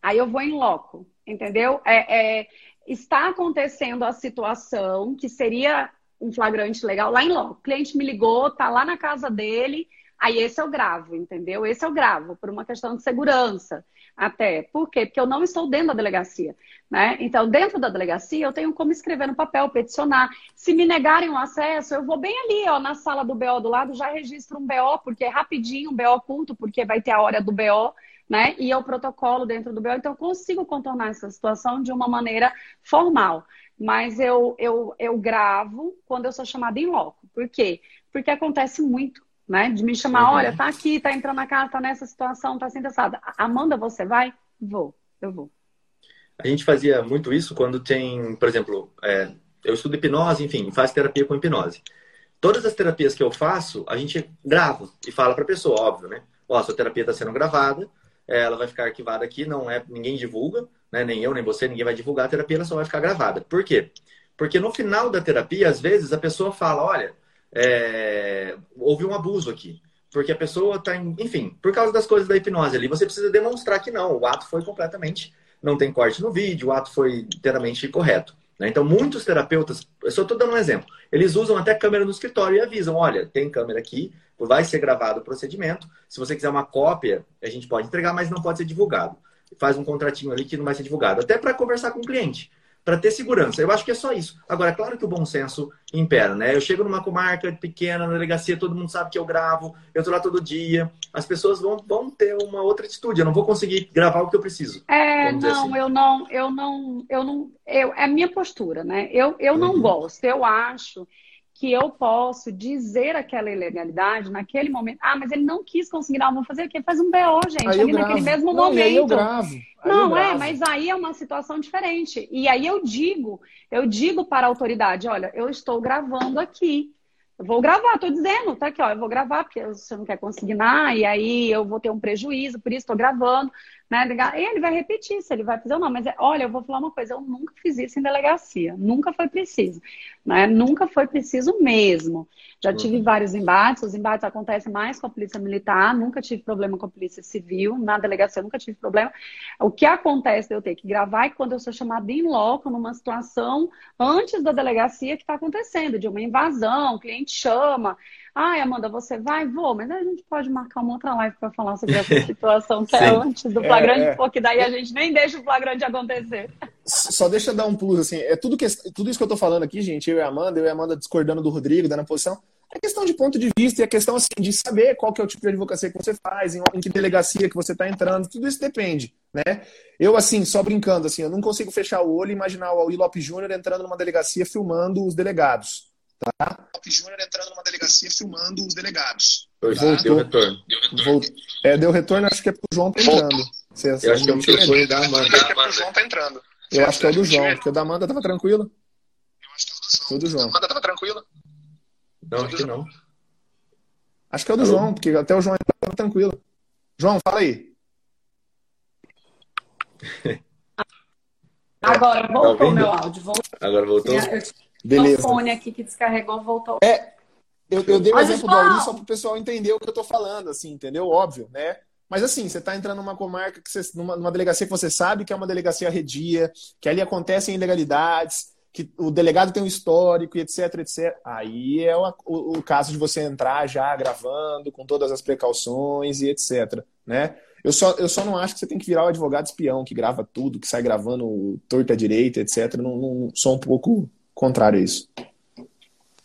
Aí eu vou em loco, entendeu? É, é, está acontecendo a situação que seria um flagrante legal lá em loco. O cliente me ligou, tá lá na casa dele, aí esse eu gravo, entendeu? Esse eu gravo por uma questão de segurança até. Por quê? Porque eu não estou dentro da delegacia. Né? Então, dentro da delegacia, eu tenho como escrever no papel, peticionar. Se me negarem o acesso, eu vou bem ali, ó, na sala do BO do lado, já registro um BO, porque é rapidinho, um BO oculto, porque vai ter a hora do BO, né? E é o protocolo dentro do BO, então eu consigo contornar essa situação de uma maneira formal. Mas eu, eu, eu gravo quando eu sou chamada em loco. Por quê? Porque acontece muito né? De me chamar, uhum. olha, tá aqui, tá entrando na casa, tá nessa situação, tá assim, assada. Amanda, você vai? Vou, eu vou. A gente fazia muito isso quando tem, por exemplo, é, eu estudo hipnose, enfim, faz terapia com hipnose. Todas as terapias que eu faço, a gente grava e fala para a pessoa, óbvio, né? Ó, a sua terapia está sendo gravada, ela vai ficar arquivada aqui, não é, ninguém divulga, né? Nem eu, nem você, ninguém vai divulgar a terapia, ela só vai ficar gravada. Por quê? Porque no final da terapia, às vezes, a pessoa fala, olha, é, houve um abuso aqui. Porque a pessoa está, enfim, por causa das coisas da hipnose ali, você precisa demonstrar que não, o ato foi completamente, não tem corte no vídeo, o ato foi inteiramente correto. Né? Então, muitos terapeutas, eu só estou dando um exemplo, eles usam até câmera no escritório e avisam: olha, tem câmera aqui, vai ser gravado o procedimento. Se você quiser uma cópia, a gente pode entregar, mas não pode ser divulgado. Faz um contratinho ali que não vai ser divulgado, até para conversar com o cliente para ter segurança. Eu acho que é só isso. Agora, é claro que o bom senso impera, né? Eu chego numa comarca pequena, na delegacia, todo mundo sabe que eu gravo, eu tô lá todo dia. As pessoas vão, vão ter uma outra atitude. Eu não vou conseguir gravar o que eu preciso. É, não, assim. eu não, eu não, eu não, eu, é a minha postura, né? Eu, eu não uhum. gosto. Eu acho que eu posso dizer aquela ilegalidade naquele momento. Ah, mas ele não quis não, vou fazer o quê? Faz um BO, gente, aí ali naquele mesmo não, momento. Aí eu gravo. Aí não, eu é, gravo. é, mas aí é uma situação diferente. E aí eu digo, eu digo para a autoridade, olha, eu estou gravando aqui. Eu vou gravar, tô dizendo, tá aqui, ó, eu vou gravar, porque você não quer consignar, e aí eu vou ter um prejuízo, por isso estou gravando. Né? E ele vai repetir se ele vai fazer ou não. Mas é, olha, eu vou falar uma coisa, eu nunca fiz isso em delegacia, nunca foi preciso. Né? Nunca foi preciso mesmo. Já uhum. tive vários embates, os embates acontecem mais com a polícia militar, nunca tive problema com a polícia civil, na delegacia nunca tive problema. O que acontece de eu ter que gravar é quando eu sou chamada em loco numa situação antes da delegacia que está acontecendo, de uma invasão, o cliente chama, Ai, Amanda, você vai? Vou, mas a gente pode marcar uma outra live para falar sobre essa situação que é antes do flagrante, é, é. porque daí a gente nem deixa o flagrante acontecer. Só deixa eu dar um plus, assim, é tudo, que, tudo isso que eu tô falando aqui, gente, eu e a Amanda, eu e a Amanda discordando do Rodrigo, dando a posição, é questão de ponto de vista e é questão assim, de saber qual que é o tipo de advocacia que você faz, em, em que delegacia que você está entrando, tudo isso depende, né? Eu, assim, só brincando, assim, eu não consigo fechar o olho e imaginar o Aui Lopes Júnior entrando numa delegacia filmando os delegados. Tá? Top Júnior entrando numa delegacia filmando os delegados. Tá? Deu retorno. É, deu retorno, acho que é pro João tá entrando. Você, eu acho que é o microfone da Amanda. Acho que é pro João tá entrando. Eu acho que é o do João, porque o da Amanda tava tranquilo. Eu acho que é o do João. O do João. Amanda tava tranquilo. Não, acho que não. Acho que é o do João, porque até o João tava tranquilo. João, fala aí. Agora voltou tá meu áudio. Voltou. Agora voltou? Beleza. O fone aqui que descarregou voltou. É, eu, eu dei o um exemplo do Auri só para o pessoal entender o que eu estou falando, assim, entendeu? Óbvio, né? Mas assim, você está entrando numa comarca, que você, numa, numa, delegacia que você sabe que é uma delegacia redia, que ali acontecem ilegalidades, que o delegado tem um histórico e etc, etc. Aí é o, o, o caso de você entrar já gravando, com todas as precauções e etc, né? Eu só, eu só não acho que você tem que virar o advogado espião, que grava tudo, que sai gravando torta direita, etc. Não, não, sou um pouco contrário a isso.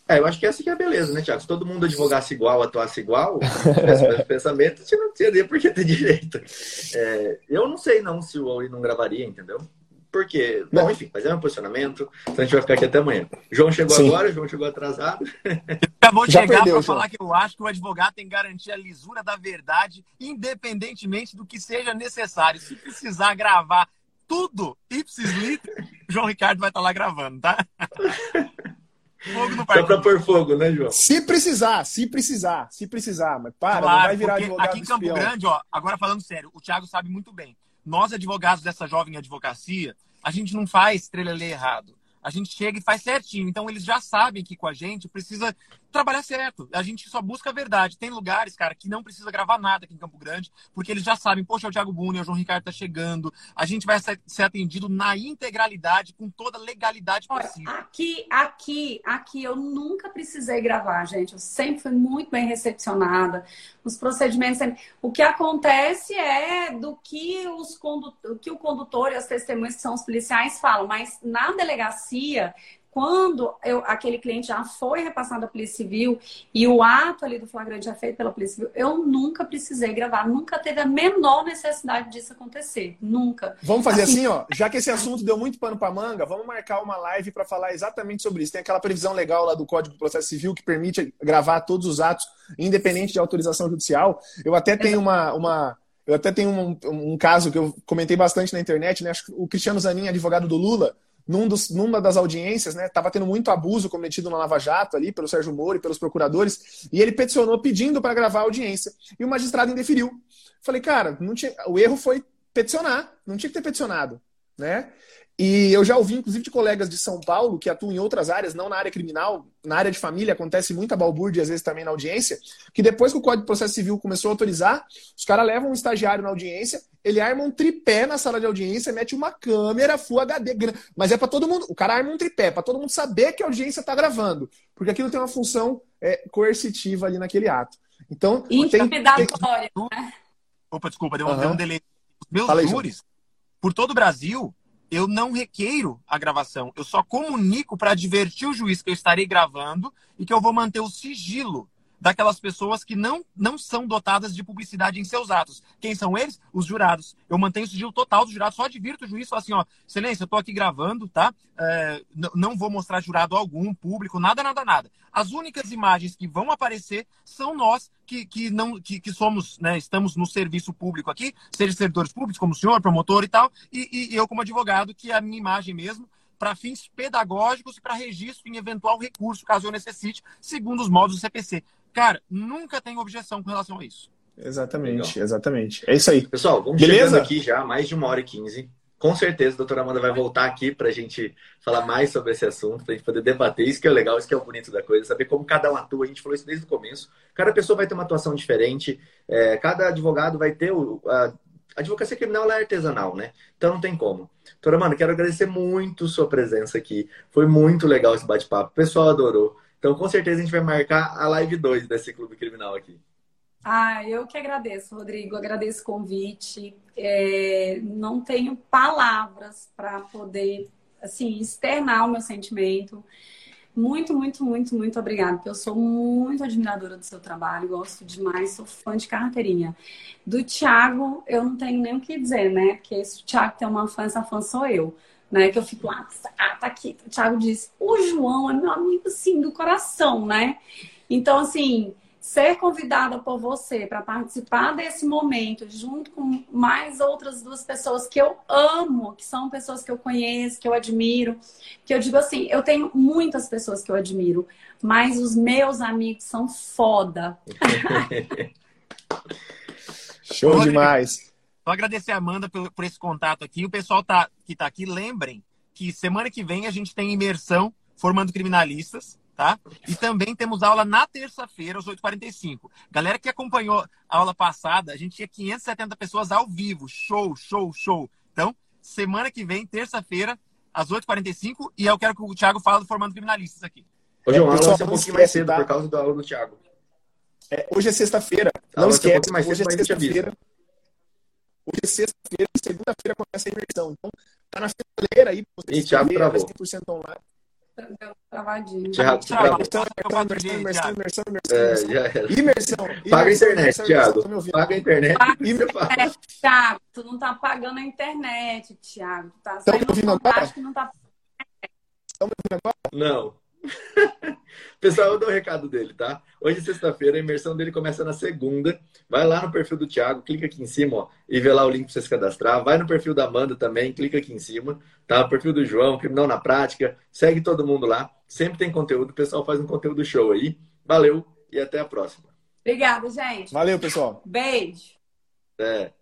É, eu acho que essa que é a beleza, né, Tiago? Se todo mundo advogasse igual, atuasse igual, esse pensamento, você não teria por que ter direito. É, eu não sei não se o Aui não gravaria, entendeu? Porque, bom, não. enfim, mas é meu posicionamento, então a gente vai ficar aqui até amanhã. João chegou Sim. agora, João chegou atrasado. Eu vou Já chegar para falar que eu acho que o advogado tem que garantir a lisura da verdade, independentemente do que seja necessário. Se precisar gravar tudo, ipsis liter, João Ricardo vai estar lá gravando, tá? Fogo no Só para pôr fogo, né, João? Se precisar, se precisar, se precisar, mas para, claro, não vai virar advogado Aqui em Campo espião. Grande, ó, agora falando sério, o Thiago sabe muito bem. Nós, advogados dessa jovem advocacia, a gente não faz estrela errado a gente chega e faz certinho. Então eles já sabem que com a gente precisa trabalhar certo. A gente só busca a verdade. Tem lugares, cara, que não precisa gravar nada aqui em Campo Grande, porque eles já sabem, poxa, é o Thiago Buni, é o João Ricardo tá chegando. A gente vai ser atendido na integralidade, com toda a legalidade possível. Olha, aqui, aqui, aqui eu nunca precisei gravar, gente. Eu sempre fui muito bem recepcionada. Os procedimentos sempre... O que acontece é do que os condu... o que o condutor e as testemunhas que são os policiais falam, mas na delegacia quando eu, aquele cliente já foi repassado à Polícia Civil e o ato ali do flagrante já é feito pela Polícia Civil, eu nunca precisei gravar, nunca teve a menor necessidade disso acontecer, nunca. Vamos fazer assim, assim ó, já que esse assunto deu muito pano para manga, vamos marcar uma live para falar exatamente sobre isso. Tem aquela previsão legal lá do Código do Processo Civil que permite gravar todos os atos, independente de autorização judicial. Eu até tenho uma, uma eu até tenho um, um, caso que eu comentei bastante na internet, né? Acho que o Cristiano Zanin, advogado do Lula, num dos, numa das audiências, né, estava tendo muito abuso cometido na Lava Jato ali pelo Sérgio Moro e pelos procuradores, e ele peticionou pedindo para gravar a audiência. E o magistrado indeferiu. Falei, cara, não tinha, o erro foi peticionar, não tinha que ter peticionado, né? E eu já ouvi, inclusive, de colegas de São Paulo que atuam em outras áreas, não na área criminal, na área de família, acontece muita balbúrdia, às vezes também na audiência, que depois que o Código de Processo Civil começou a autorizar, os caras levam um estagiário na audiência, ele arma um tripé na sala de audiência, mete uma câmera Full HD, mas é para todo mundo, o cara arma um tripé, para todo mundo saber que a audiência está gravando, porque aquilo tem uma função é, coercitiva ali naquele ato. Então, Intimidatória. Tem... Né? Opa, desculpa, deu, uhum. deu um delay. Os meus júris, por todo o Brasil, eu não requeiro a gravação. Eu só comunico para advertir o juiz que eu estarei gravando e que eu vou manter o sigilo daquelas pessoas que não, não são dotadas de publicidade em seus atos. Quem são eles? Os jurados. Eu mantenho o sigilo total dos jurados, só advirto o juiz, falo assim, ó, excelência, eu estou aqui gravando, tá? É, não vou mostrar jurado algum, público, nada, nada, nada. As únicas imagens que vão aparecer são nós que, que não que, que somos, né, estamos no serviço público aqui, seja servidores públicos, como o senhor, promotor e tal, e, e eu como advogado, que é a minha imagem mesmo, para fins pedagógicos e para registro em eventual recurso, caso eu necessite, segundo os modos do CPC. Cara, nunca tem objeção com relação a isso. Exatamente, Legal. exatamente. É isso aí. Pessoal, vamos Beleza? chegando aqui já, mais de uma hora e quinze. Com certeza a doutora Amanda vai voltar aqui para a gente falar mais sobre esse assunto, para a gente poder debater. Isso que é legal, isso que é o bonito da coisa, saber como cada um atua. A gente falou isso desde o começo. Cada pessoa vai ter uma atuação diferente, é, cada advogado vai ter o. A, a advocacia criminal é artesanal, né? Então não tem como. Doutora Amanda, quero agradecer muito sua presença aqui. Foi muito legal esse bate-papo. O pessoal adorou. Então, com certeza, a gente vai marcar a live 2 desse clube criminal aqui. Ah, eu que agradeço, Rodrigo. Agradeço o convite. É, não tenho palavras para poder, assim, externar o meu sentimento. Muito, muito, muito, muito obrigada, porque eu sou muito admiradora do seu trabalho, gosto demais, sou fã de carteirinha. Do Thiago, eu não tenho nem o que dizer, né? Porque se o Thiago tem uma fã, essa fã sou eu né? Que eu fico lá, ah, tá aqui. O Thiago disse, o João é meu amigo, sim, do coração, né? Então, assim, ser convidada por você para participar desse momento, junto com mais outras duas pessoas que eu amo, que são pessoas que eu conheço, que eu admiro, que eu digo assim, eu tenho muitas pessoas que eu admiro, mas os meus amigos são foda. Show demais. Só agradecer a Amanda por, por esse contato aqui. O pessoal tá, que está aqui, lembrem que semana que vem a gente tem imersão formando criminalistas, tá? E também temos aula na terça-feira, às 8h45. Galera que acompanhou a aula passada, a gente tinha 570 pessoas ao vivo. Show, show, show. Então, semana que vem, terça-feira, às 8h45, e eu quero que o Thiago fale do Formando Criminalistas aqui. Ô, João, a aula vai ser um pouquinho mais cedo tá? por causa da aula do Thiago. É, hoje é sexta-feira. Não esquece, um hoje é sexta-feira. Hoje é sexta-feira, segunda-feira começa a imersão. Então, tá na fileira aí. E Thiago travou. 100% online. Travadinho. Thiago, travou. Imersão, imersão, imersão, imersão. É, imersão. Paga a internet, Thiago. Paga a internet. Paga a internet, Thiago. Tu não tá pagando a internet, Thiago. Tu tá saindo ouvindo agora? que não tá... Estão me ouvindo agora? Não. Pessoal, eu dou o recado dele, tá? Hoje, sexta-feira, a imersão dele começa na segunda. Vai lá no perfil do Thiago, clica aqui em cima, ó, e vê lá o link para você se cadastrar. Vai no perfil da Amanda também, clica aqui em cima, tá? O perfil do João, Criminal na Prática. Segue todo mundo lá. Sempre tem conteúdo. O pessoal faz um conteúdo show aí. Valeu e até a próxima. Obrigada, gente. Valeu, pessoal. Beijo. É.